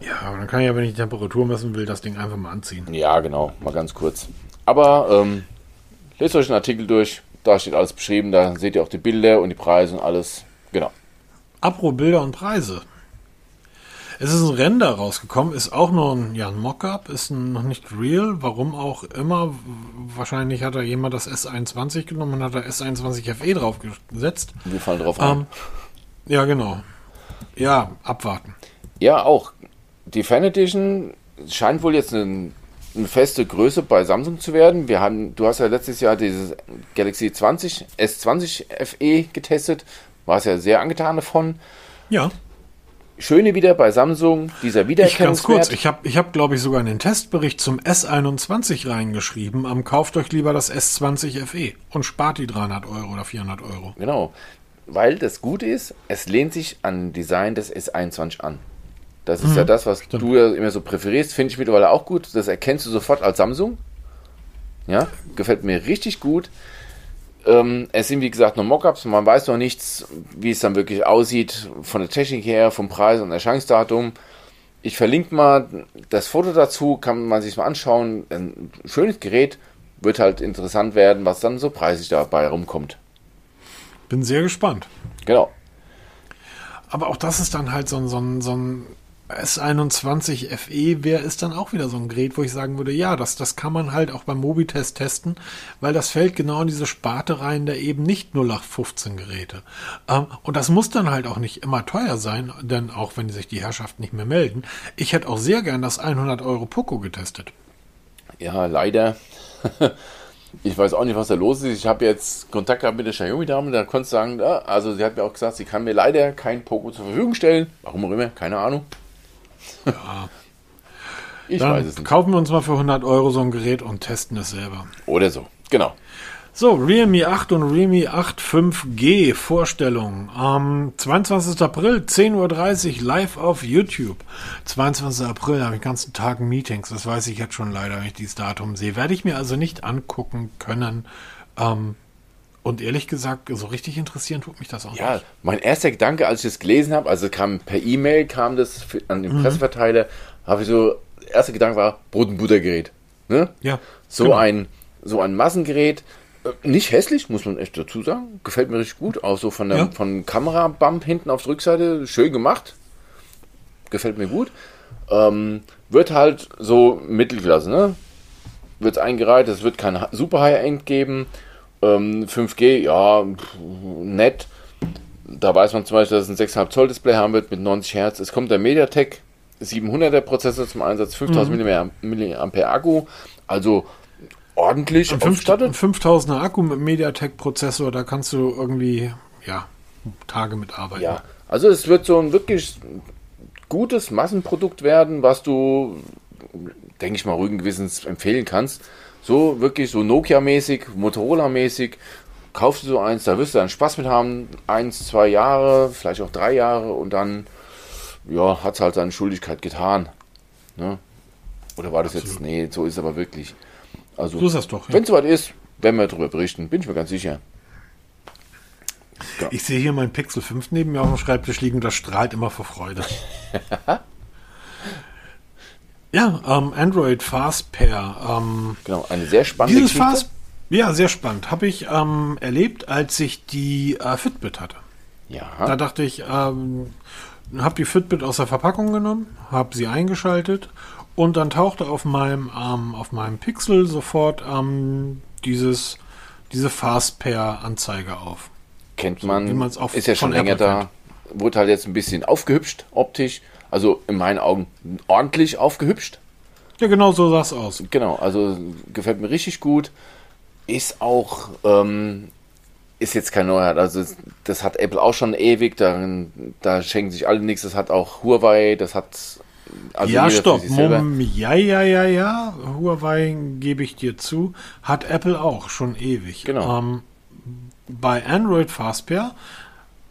Ja, aber dann kann ich ja, wenn ich die Temperatur messen will, das Ding einfach mal anziehen. Ja, genau, mal ganz kurz. Aber ähm, lest euch den Artikel durch, da steht alles beschrieben, da seht ihr auch die Bilder und die Preise und alles. Genau. Apro Bilder und Preise. Es ist ein Render rausgekommen, ist auch nur ein, ja, ein Mockup, ist ein, noch nicht real, warum auch immer. Wahrscheinlich hat da jemand das S21 genommen und hat da S21 FE draufgesetzt. Wir fallen drauf an. Ähm, ja, genau. Ja, abwarten. Ja, auch. Die Fan Edition scheint wohl jetzt eine, eine, feste Größe bei Samsung zu werden. Wir haben, du hast ja letztes Jahr dieses Galaxy 20 S20 FE getestet, warst ja sehr angetan davon. Ja. Schöne wieder bei Samsung, dieser Wiedererkennungswert. Ich ganz kurz, ich habe, ich hab, glaube ich, sogar einen Testbericht zum S21 reingeschrieben. Am kauft euch lieber das S20 FE und spart die 300 Euro oder 400 Euro. Genau, weil das Gute ist, es lehnt sich an Design des S21 an. Das ist mhm, ja das, was stimmt. du ja immer so präferierst. Finde ich mittlerweile auch gut. Das erkennst du sofort als Samsung. Ja, gefällt mir richtig gut. Ähm, es sind wie gesagt nur Mockups, man weiß noch nichts, wie es dann wirklich aussieht von der Technik her, vom Preis und Erscheinungsdatum. Ich verlinke mal das Foto dazu, kann man sich mal anschauen. Ein schönes Gerät, wird halt interessant werden, was dann so preisig dabei rumkommt. Bin sehr gespannt. Genau. Aber auch das ist dann halt so ein, so ein, so ein S21 FE wäre ist dann auch wieder so ein Gerät, wo ich sagen würde, ja, das, das kann man halt auch beim Mobitest testen, weil das fällt genau in diese Sparte rein der eben nicht 0815 Geräte. Ähm, und das muss dann halt auch nicht immer teuer sein, denn auch wenn sich die Herrschaften nicht mehr melden, ich hätte auch sehr gern das 100 Euro Poco getestet. Ja, leider. *laughs* ich weiß auch nicht, was da los ist. Ich habe jetzt Kontakt gehabt mit der Xiaomi-Dame, da konnte ich sagen, also sie hat mir auch gesagt, sie kann mir leider kein Poco zur Verfügung stellen. Warum auch immer, keine Ahnung. Ja. Ich Dann weiß es nicht. Kaufen wir uns mal für 100 Euro so ein Gerät und testen es selber. Oder so, genau. So, Realme 8 und Realme 8 5G Vorstellung. Am 22. April, 10.30 Uhr, live auf YouTube. 22. April habe ich den ganzen Tag Meetings. Das weiß ich jetzt schon leider, wenn ich dieses Datum sehe. Werde ich mir also nicht angucken können. Ähm, und ehrlich gesagt, so richtig interessieren tut mich das auch ja, nicht. Ja, mein erster Gedanke, als ich es gelesen habe, also kam per E-Mail, kam das an den mhm. Presseverteiler, habe ich so, erster Gedanke war Brot- und Buttergerät. Ne? Ja. So genau. ein, so ein Massengerät, äh, nicht hässlich, muss man echt dazu sagen. Gefällt mir richtig gut. Auch so von der ja. von Kamerabump hinten auf der Rückseite. Schön gemacht. Gefällt mir gut. Ähm, wird halt so Mittelklasse, ne? Wird eingereiht, es wird kein super High-End geben. Ähm, 5G, ja, nett. Da weiß man zum Beispiel, dass es ein 6,5 Zoll Display haben wird mit 90 Hertz. Es kommt der MediaTek 700er Prozessor zum Einsatz, 5000 mhm. mAh Akku. Also ordentlich ein 5000er Akku mit MediaTek Prozessor, da kannst du irgendwie, ja, Tage mitarbeiten. Ja, also es wird so ein wirklich gutes Massenprodukt werden, was du, denke ich mal, ruhigen Gewissens empfehlen kannst. So wirklich so Nokia-mäßig, Motorola-mäßig. Kaufst du so eins, da wirst du dann Spaß mit haben. Eins, zwei Jahre, vielleicht auch drei Jahre und dann, ja, hat es halt seine Schuldigkeit getan. Ne? Oder war das Absolut. jetzt? Nee, so ist es aber wirklich. Also, so ist das doch. Ja. Wenn es soweit ist, werden wir darüber berichten, bin ich mir ganz sicher. Ja. Ich sehe hier mein Pixel 5 neben mir auf dem Schreibtisch liegen, das strahlt immer vor Freude. *laughs* ja, ähm, Android Fast Pair. Ähm, genau, eine sehr spannende dieses Geschichte. Fast, ja, sehr spannend. Habe ich ähm, erlebt, als ich die äh, Fitbit hatte. Ja. Da dachte ich, ähm, habe die Fitbit aus der Verpackung genommen, habe sie eingeschaltet und dann tauchte auf meinem, ähm, auf meinem Pixel sofort ähm, dieses, diese Fast Pair Anzeige auf. Kennt man, so, ist ja schon länger da. Wurde halt jetzt ein bisschen aufgehübscht optisch. Also in meinen Augen ordentlich aufgehübscht. Ja, genau so sah es aus. Genau, also gefällt mir richtig gut. Ist auch, ähm, ist jetzt kein Neuheit. Also das, das, hat Apple auch schon ewig. Da, da schenken sich alle nichts. Das hat auch Huawei, das hat also ja, stopp. Mom, ja, ja, ja, ja. Huawei gebe ich dir zu. Hat Apple auch schon ewig. Genau. Ähm, bei Android Fastpair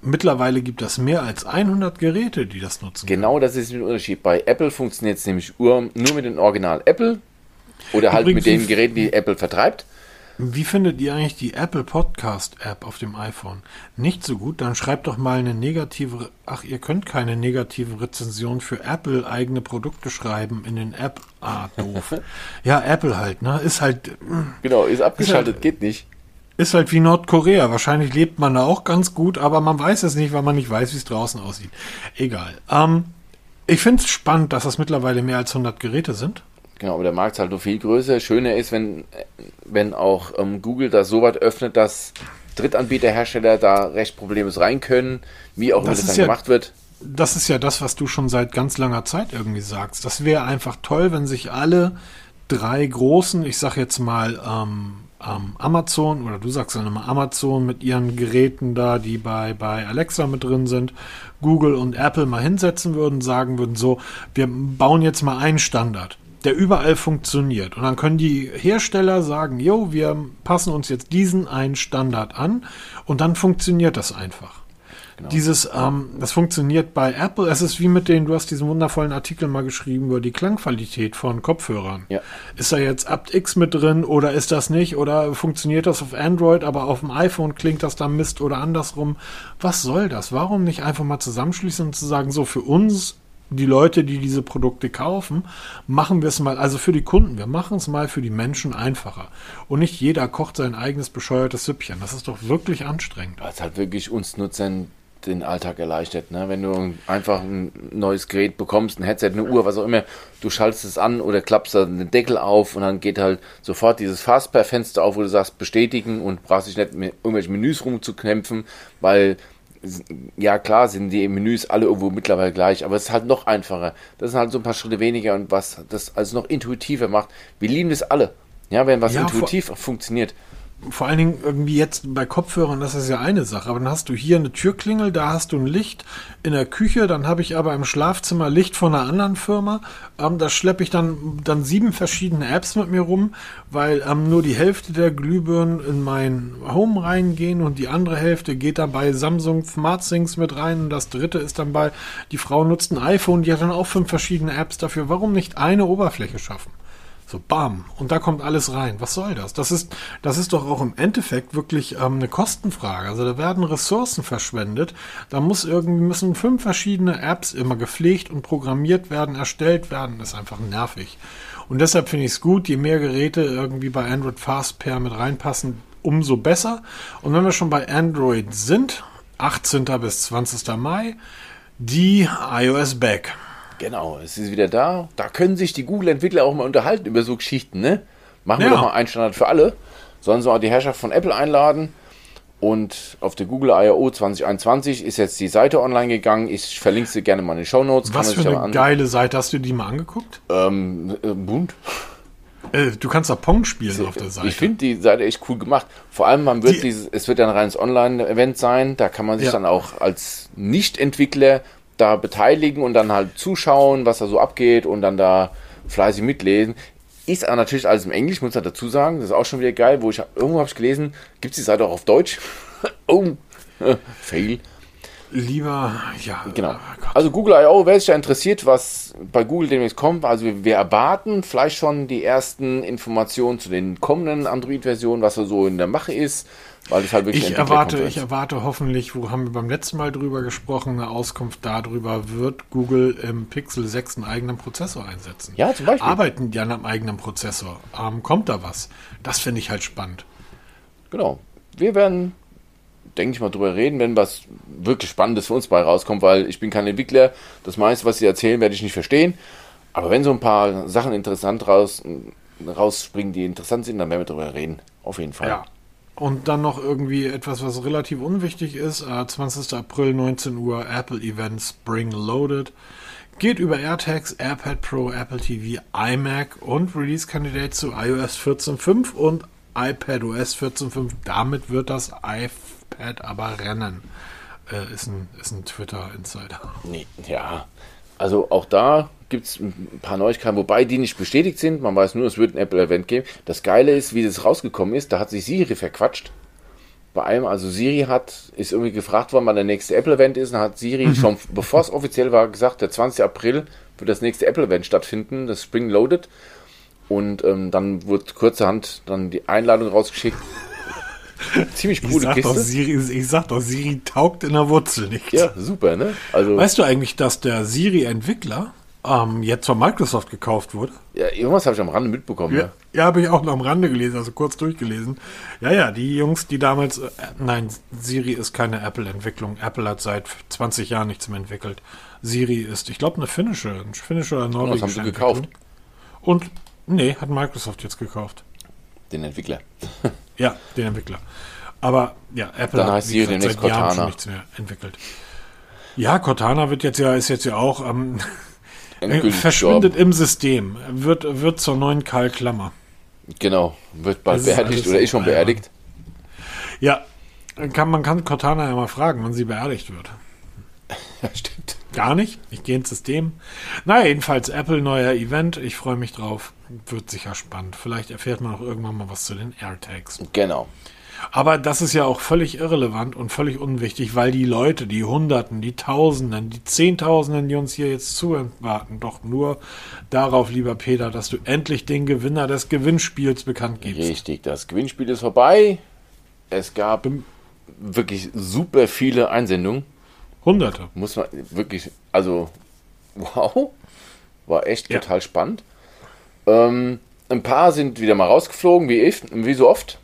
mittlerweile gibt es mehr als 100 Geräte, die das nutzen. Genau, das ist der Unterschied. Bei Apple funktioniert es nämlich nur mit dem Original Apple oder halt Übrigens, mit den Geräten, die Apple vertreibt. Wie findet ihr eigentlich die Apple Podcast App auf dem iPhone? Nicht so gut? Dann schreibt doch mal eine negative. Ach, ihr könnt keine negative Rezension für Apple eigene Produkte schreiben in den App. Ah, doof. *laughs* ja, Apple halt, ne? Ist halt. Genau, ist abgeschaltet, ist halt, geht nicht. Ist halt wie Nordkorea. Wahrscheinlich lebt man da auch ganz gut, aber man weiß es nicht, weil man nicht weiß, wie es draußen aussieht. Egal. Ähm, ich finde es spannend, dass das mittlerweile mehr als 100 Geräte sind. Genau, aber der Markt ist halt noch viel größer. Schöner ist, wenn, wenn auch ähm, Google das so weit öffnet, dass Drittanbieterhersteller da recht problemlos rein können, wie auch immer das, das dann ja, gemacht wird. Das ist ja das, was du schon seit ganz langer Zeit irgendwie sagst. Das wäre einfach toll, wenn sich alle drei großen, ich sag jetzt mal, ähm, ähm, Amazon oder du sagst dann immer Amazon mit ihren Geräten da, die bei, bei Alexa mit drin sind, Google und Apple mal hinsetzen würden, sagen würden so, wir bauen jetzt mal einen Standard, der überall funktioniert. Und dann können die Hersteller sagen, jo, wir passen uns jetzt diesen einen Standard an und dann funktioniert das einfach. Genau. Dieses, ähm, das funktioniert bei Apple. Es ist wie mit den, du hast diesen wundervollen Artikel mal geschrieben über die Klangqualität von Kopfhörern. Ja. Ist da jetzt aptX mit drin oder ist das nicht? Oder funktioniert das auf Android, aber auf dem iPhone klingt das da Mist oder andersrum? Was soll das? Warum nicht einfach mal zusammenschließen und zu sagen, so für uns die Leute, die diese Produkte kaufen, machen wir es mal, also für die Kunden, wir machen es mal für die Menschen einfacher. Und nicht jeder kocht sein eigenes bescheuertes Süppchen. Das ist doch wirklich anstrengend. Es halt wirklich uns Nutzern den Alltag erleichtert. Ne? Wenn du einfach ein neues Gerät bekommst, ein Headset, eine Uhr, was auch immer, du schaltest es an oder klappst den Deckel auf und dann geht halt sofort dieses Fastpair-Fenster auf, wo du sagst, bestätigen und brauchst dich nicht mit irgendwelchen Menüs rumzuknämpfen, weil ja klar sind die Menüs alle irgendwo mittlerweile gleich, aber es ist halt noch einfacher. Das sind halt so ein paar Schritte weniger und was das also noch intuitiver macht. Wir lieben das alle. Ja, wenn was ja, intuitiv funktioniert vor allen Dingen irgendwie jetzt bei Kopfhörern, das ist ja eine Sache, aber dann hast du hier eine Türklingel, da hast du ein Licht in der Küche, dann habe ich aber im Schlafzimmer Licht von einer anderen Firma. Ähm, da schleppe ich dann, dann sieben verschiedene Apps mit mir rum, weil ähm, nur die Hälfte der Glühbirnen in mein Home reingehen und die andere Hälfte geht dann bei Samsung SmartThings mit rein und das dritte ist dann bei, die Frau nutzt ein iPhone, die hat dann auch fünf verschiedene Apps dafür. Warum nicht eine Oberfläche schaffen? So, bam. Und da kommt alles rein. Was soll das? Das ist, das ist doch auch im Endeffekt wirklich ähm, eine Kostenfrage. Also da werden Ressourcen verschwendet. Da muss irgendwie, müssen fünf verschiedene Apps immer gepflegt und programmiert werden, erstellt werden. Das ist einfach nervig. Und deshalb finde ich es gut, je mehr Geräte irgendwie bei Android Fast Pair mit reinpassen, umso besser. Und wenn wir schon bei Android sind, 18. bis 20. Mai, die iOS Back. Genau, es ist wieder da. Da können sich die Google-Entwickler auch mal unterhalten über so Geschichten, ne? Machen ja. wir doch mal einen Standard für alle. Sollen sie auch die Herrschaft von Apple einladen. Und auf der Google I.O. 2021 ist jetzt die Seite online gegangen. Ich verlinke sie gerne mal in den Show Notes. Was für eine geile Seite. Hast du die mal angeguckt? Ähm, äh, bunt. Äh, du kannst da Pong spielen auf der Seite. Ich finde die Seite echt cool gemacht. Vor allem, man wird die, dieses, es wird ein reines Online-Event sein. Da kann man sich ja. dann auch als Nicht-Entwickler da beteiligen und dann halt zuschauen, was da so abgeht und dann da fleißig mitlesen. Ist aber natürlich alles im Englisch, muss ich dazu sagen. Das ist auch schon wieder geil. Wo ich irgendwo habe ich gelesen, gibt es die Seite auch auf Deutsch? *laughs* oh, *laughs* fail. Lieber, ja. Genau. oh Also Google I.O., wer sich da interessiert, was bei Google demnächst kommt, also wir, wir erwarten vielleicht schon die ersten Informationen zu den kommenden Android-Versionen, was da so in der Mache ist, weil es halt wirklich Ich erwarte, ich erwarte hoffentlich, wo haben wir beim letzten Mal drüber gesprochen, eine Auskunft darüber, wird Google im Pixel 6 einen eigenen Prozessor einsetzen. Ja, zum Beispiel. Arbeiten die an einem eigenen Prozessor? Ähm, kommt da was? Das finde ich halt spannend. Genau. Wir werden, denke ich mal, drüber reden, wenn was wirklich Spannendes für uns bei rauskommt, weil ich bin kein Entwickler. Das meiste, was sie erzählen, werde ich nicht verstehen. Aber wenn so ein paar Sachen interessant raus, rausspringen, die interessant sind, dann werden wir drüber reden. Auf jeden Fall. Ja. Und dann noch irgendwie etwas, was relativ unwichtig ist. Äh, 20. April, 19 Uhr, Apple Event Spring Loaded. Geht über AirTags, AirPad Pro, Apple TV, iMac und Release-Kandidat zu iOS 14.5 und iPadOS 14.5. Damit wird das iPad aber rennen. Äh, ist ein, ist ein Twitter-Insider. Nee, ja. Also auch da gibt es ein paar Neuigkeiten, wobei die nicht bestätigt sind. Man weiß nur, es wird ein Apple-Event geben. Das Geile ist, wie das rausgekommen ist, da hat sich Siri verquatscht. Bei einem, also Siri hat, ist irgendwie gefragt worden, wann der nächste Apple-Event ist. Und hat Siri schon, bevor es offiziell war, gesagt, der 20. April wird das nächste Apple-Event stattfinden, das Spring Loaded. Und ähm, dann wurde kurzerhand dann die Einladung rausgeschickt. *laughs* Ziemlich Ich coole doch, Kiste. Siri, ich sag doch, Siri taugt in der Wurzel nicht. Ja, super, ne? Also, Weißt du eigentlich, dass der Siri-Entwickler ähm, jetzt von Microsoft gekauft wurde? ja, irgendwas habe ich am Rande mitbekommen. Ja, ja habe ich auch noch am Rande gelesen, also kurz durchgelesen. Ja, ja, die Jungs, die damals. Äh, nein, Siri ist keine Apple-Entwicklung. Apple hat seit 20 Jahren nichts mehr entwickelt. Siri ist, ich glaube, eine finnische, ein finnische oder norwegische haben sie gekauft? Und, nee, hat Microsoft jetzt gekauft. Den Entwickler. *laughs* Ja, den Entwickler. Aber ja, Apple Dann wie Siri gesagt, seit Jahren schon nichts mehr entwickelt. Ja, Cortana wird jetzt ja, ist jetzt ja auch ähm, *laughs* Endgültig verschwindet im System, wird, wird zur neuen Karl Klammer. gestorben. Genau. Wird bald Das ist beerdigt alles oder ist schon beerdigt. Ja, kann, man kann Cortana ja mal fragen, wann sie beerdigt wird. *laughs* Ja, stimmt. Gar nicht. Ich gehe ins System. Naja, jedenfalls Apple neuer Event. Ich freue mich drauf. Wird sicher spannend. Vielleicht erfährt man auch irgendwann mal was zu den AirTags. Genau. Aber das ist ja auch völlig irrelevant und völlig unwichtig, weil die Leute, die Hunderten, die Tausenden, die Zehntausenden, die uns hier jetzt zuhören, warten doch nur darauf, lieber Peter, dass du endlich den Gewinner des Gewinnspiels bekannt gibst. Richtig. Das Gewinnspiel ist vorbei. Es gab wirklich super viele Einsendungen. Hunderte. Muss man wirklich, also, wow. War echt Ja. total spannend. Ähm, ein paar sind wieder mal rausgeflogen, wie, ich, wie so oft.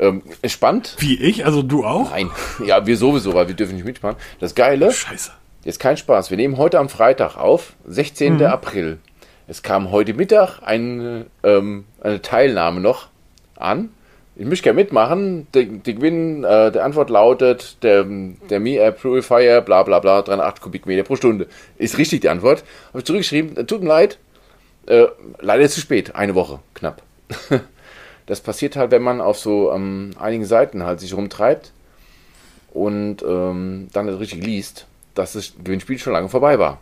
Ähm, spannend. Wie ich? Also du auch? Nein. Ja, wir sowieso, weil wir dürfen nicht mitmachen. Das Geile, Scheiße. Jetzt kein Spaß. Wir nehmen heute am Freitag auf, 16. April. Es kam heute Mittag eine, ähm, eine Teilnahme noch an. Ich möchte gerne mitmachen. Die, die Gewinn, äh, der Antwort lautet, der, der Mi Air Purifier, bla bla bla, 308 Kubikmeter pro Stunde. Ist richtig die Antwort. Habe ich zurückgeschrieben, tut mir leid, äh, leider zu spät, eine Woche, knapp. *laughs* das passiert halt, wenn man auf so ähm, einigen Seiten halt sich rumtreibt und ähm, dann das richtig liest, dass das Gewinnspiel schon lange vorbei war.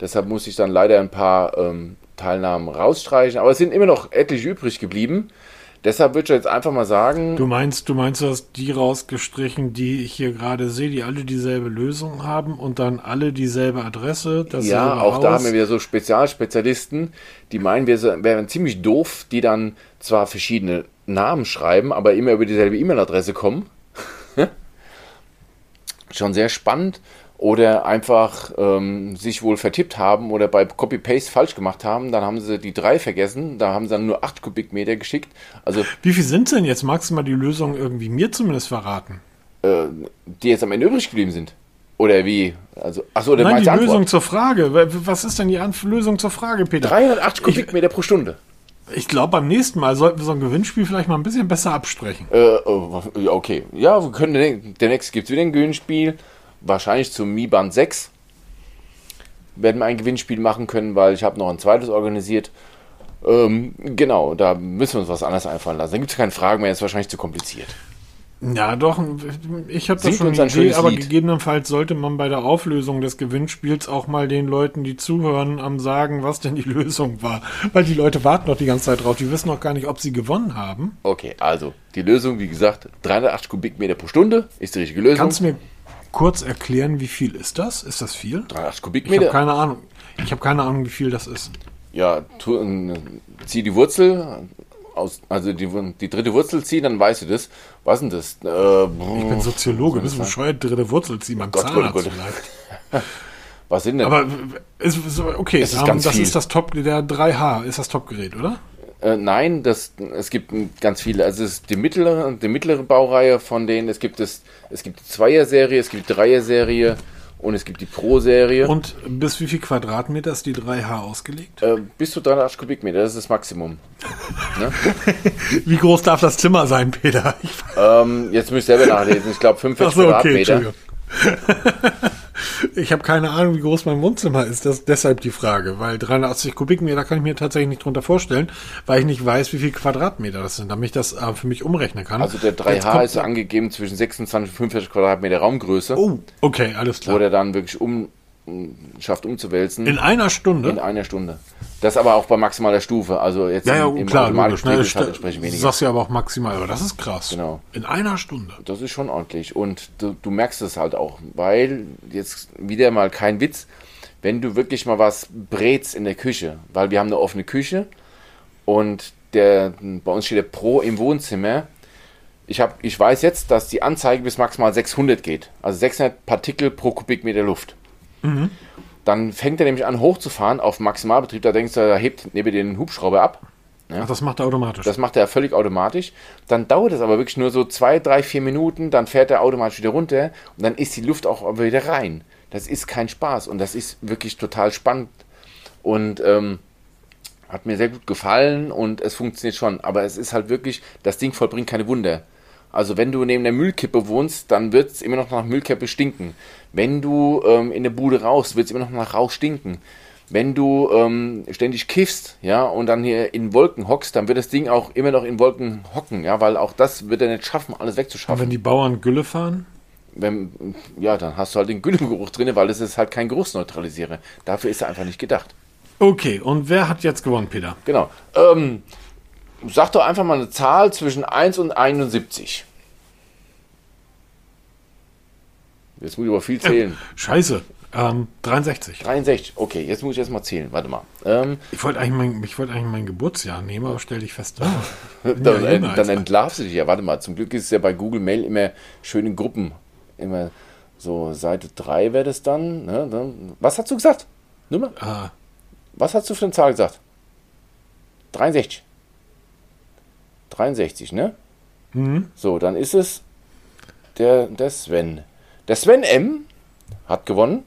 Deshalb musste ich dann leider ein paar ähm, Teilnahmen rausstreichen, aber es sind immer noch etliche übrig geblieben. Deshalb würde ich jetzt einfach mal sagen, Du meinst, du meinst, du hast die rausgestrichen, die ich hier gerade sehe, die alle dieselbe Lösung haben und dann alle dieselbe Adresse. ja, auch da Haus. haben wir wieder so Spezialspezialisten, die meinen, wir wären ziemlich doof, die dann zwar verschiedene Namen schreiben, aber immer über dieselbe E-Mail-Adresse kommen. *laughs* Schon sehr spannend. Oder einfach ähm, sich wohl vertippt haben oder bei Copy-Paste falsch gemacht haben. Dann haben sie die drei vergessen. Da haben sie dann nur 8 Kubikmeter geschickt. Also Wie viel sind denn jetzt? Magst du mal die Lösung irgendwie mir zumindest verraten? äh, die jetzt am Ende übrig geblieben sind. Oder wie? Also, achso, der Nein, die Antwort. Lösung zur Frage. Was ist denn die An Lösung zur Frage, Peter? 308 Kubikmeter pro Stunde. Ich glaube, beim nächsten Mal sollten wir so ein Gewinnspiel vielleicht mal ein bisschen besser absprechen. Äh, ja, okay. Ja, wir können nächste gibt es wieder ein Gewinnspiel. Wahrscheinlich zum Mi Band 6 werden wir ein Gewinnspiel machen können, weil ich habe noch ein zweites organisiert. Ähm, genau, da müssen wir uns was anderes einfallen lassen. Da gibt es keine Fragen mehr, ist wahrscheinlich zu kompliziert. Ja, doch, ich habe da Singt schon eine ein Idee, aber Lied. gegebenenfalls sollte man bei der Auflösung des Gewinnspiels auch mal den Leuten, die zuhören, am sagen, was denn die *laughs* Lösung war. Weil die Leute warten noch die ganze Zeit drauf, die wissen noch gar nicht, ob sie gewonnen haben. Okay, also die Lösung, wie gesagt, 380 Kubikmeter pro Stunde ist die richtige Lösung. Kannst du mir kurz erklären, wie viel ist das? Ist das viel? 380 Ich habe Kubikmeter. keine Ahnung. Ich habe keine Ahnung, wie viel das ist. Ja, tu, äh, zieh die Wurzel aus, also die, die dritte Wurzel ziehen, dann weißt du das. Was denn das? Äh, Ich bin Soziologe, bist du bescheuert, dritte Wurzel ziehen beim Gott, Gott, Zahnarzt Gott. vielleicht. *laughs* was sind denn? Aber ist, ist okay, Es ist ganz das viel. ist das Top, der 3H ist das Topgerät, oder? Äh, nein, das, es gibt ganz viele. Also es ist die mittlere, die mittlere Baureihe von denen. Es gibt es, es gibt die Zweier-Serie, es gibt die Dreier-Serie und es gibt die Pro-Serie. Und bis wie viel Quadratmeter ist die 3H ausgelegt? Äh, bis zu 380 Kubikmeter, das ist das Maximum. *laughs* Wie groß darf das Zimmer sein, Peter? Ähm, jetzt müsst ihr selber nachlesen. Ich glaube 45 ach so, okay, Quadratmeter. Entschuldigung. Ich habe keine Ahnung, wie groß mein Wohnzimmer ist. Das ist deshalb die Frage, weil 380 Kubikmeter kann ich mir tatsächlich nicht drunter vorstellen, weil ich nicht weiß, wie viel Quadratmeter das sind, damit ich das äh, für mich umrechnen kann. also der Jetzt 3H kommt- ist angegeben zwischen 26 und 45 Quadratmeter Raumgröße, Oh, okay, alles wo klar. der dann wirklich um schafft umzuwälzen In einer Stunde? in einer Stunde. Das aber auch bei maximaler Stufe. Also jetzt ja, ja, im, im klar, logisch. Ne? Halt entsprechend Du weniger. sagst ja aber auch maximal, aber das ist krass. Genau. In einer Stunde. Das ist schon ordentlich. Und du, du merkst es halt auch, weil jetzt wieder mal kein Witz, wenn du wirklich mal was brätst in der Küche, weil wir haben eine offene Küche und der, bei uns steht der Pro im Wohnzimmer. Ich, hab, ich weiß jetzt, dass die Anzeige bis maximal 600 geht. Also 600 Partikel pro Kubikmeter Luft. Dann fängt er nämlich an hochzufahren auf Maximalbetrieb. Da denkst du, da hebt neben den Hubschrauber ab. Ach, das macht er automatisch. Das macht er völlig automatisch. Dann dauert es aber wirklich nur so zwei, drei, vier Minuten, dann fährt er automatisch wieder runter und dann ist die Luft auch wieder rein. Das ist kein Spaß und das ist wirklich total spannend und ähm, hat mir sehr gut gefallen und es funktioniert schon. Aber es ist halt wirklich, das Ding vollbringt keine Wunder. Also wenn du neben der Müllkippe wohnst, dann wird es immer noch nach Müllkippe stinken. Wenn du ähm, in der Bude rauchst, wird es immer noch nach Rauch stinken. Wenn du ähm, ständig kiffst, ja, und dann hier in Wolken hockst, dann wird das Ding auch immer noch in Wolken hocken, ja, weil auch das wird er nicht schaffen, alles Und wegzuschaffen. wenn die Bauern Gülle fahren? Wenn, ja, dann hast du halt den Güllengeruch drin, weil es ist halt kein Geruchsneutralisierer. Dafür ist er einfach nicht gedacht. Okay, und wer hat jetzt gewonnen, Peter? Genau. Ähm, sag doch einfach mal eine Zahl zwischen 1 und 71. Jetzt muss ich aber viel zählen. Scheiße, ähm, 63. 63. Okay, jetzt muss ich erst mal zählen. Warte mal. Ähm, Ich wollte eigentlich, mein, ich wollte eigentlich mein Geburtsjahr nehmen, aber stell dich fest. *laughs* dann, Ja, äh, dann entlarvst du dich ja. Warte mal. Zum Glück ist es ja bei Google Mail immer schön in Gruppen. Immer so Seite 3 wäre das dann, ne? dann. Was hast du gesagt? Nummer? Ah, Was hast du für eine Zahl gesagt? 63. 63, ne? mhm. So, dann ist es der, der Sven. Der Sven M. hat gewonnen.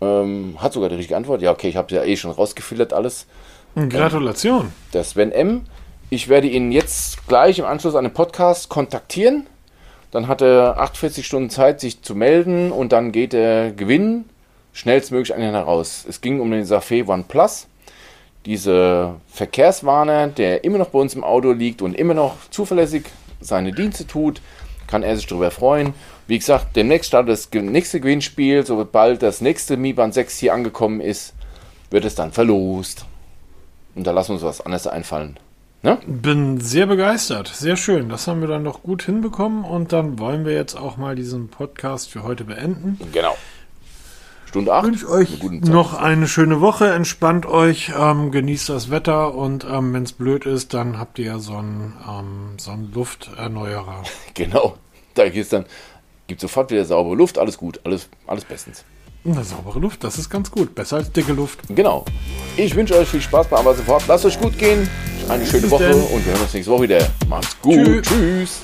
Ähm, hat sogar die richtige Antwort. Ja, okay, ich habe ja eh schon rausgefiltert alles. Gratulation. Der Sven M. Ich werde ihn jetzt gleich im Anschluss an den Podcast kontaktieren. Dann hat er 48 Stunden Zeit, sich zu melden und dann geht der Gewinn schnellstmöglich an ihn heraus. Es ging um den Safé OnePlus. Diese Verkehrswarner, der immer noch bei uns im Auto liegt und immer noch zuverlässig seine Dienste tut, kann er sich darüber freuen. Wie gesagt, demnächst startet das nächste Gewinnspiel. Sobald das nächste Mi Band 6 hier angekommen ist, wird es dann verlost. Und da lassen wir uns was anderes einfallen. Ne? Bin sehr begeistert. Sehr schön. Das haben wir dann doch gut hinbekommen. Und dann wollen wir jetzt auch mal diesen Podcast für heute beenden. Genau. Stunde 8. wünsche euch noch eine schöne Woche. Entspannt euch, ähm, genießt das Wetter und ähm, wenn es blöd ist, dann habt ihr ja so einen, ähm, so einen Lufterneuerer. *laughs* Genau. Da geht's dann, gibt sofort wieder saubere Luft, alles gut, alles, alles bestens. Eine saubere Luft, das ist ganz gut. Besser als dicke Luft. Genau. Ich wünsche euch viel Spaß bei Aber sofort. Lasst euch gut gehen. Eine schöne Woche denn. und wir hören uns nächste Woche wieder. Macht's gut. Tschü- Tschüss.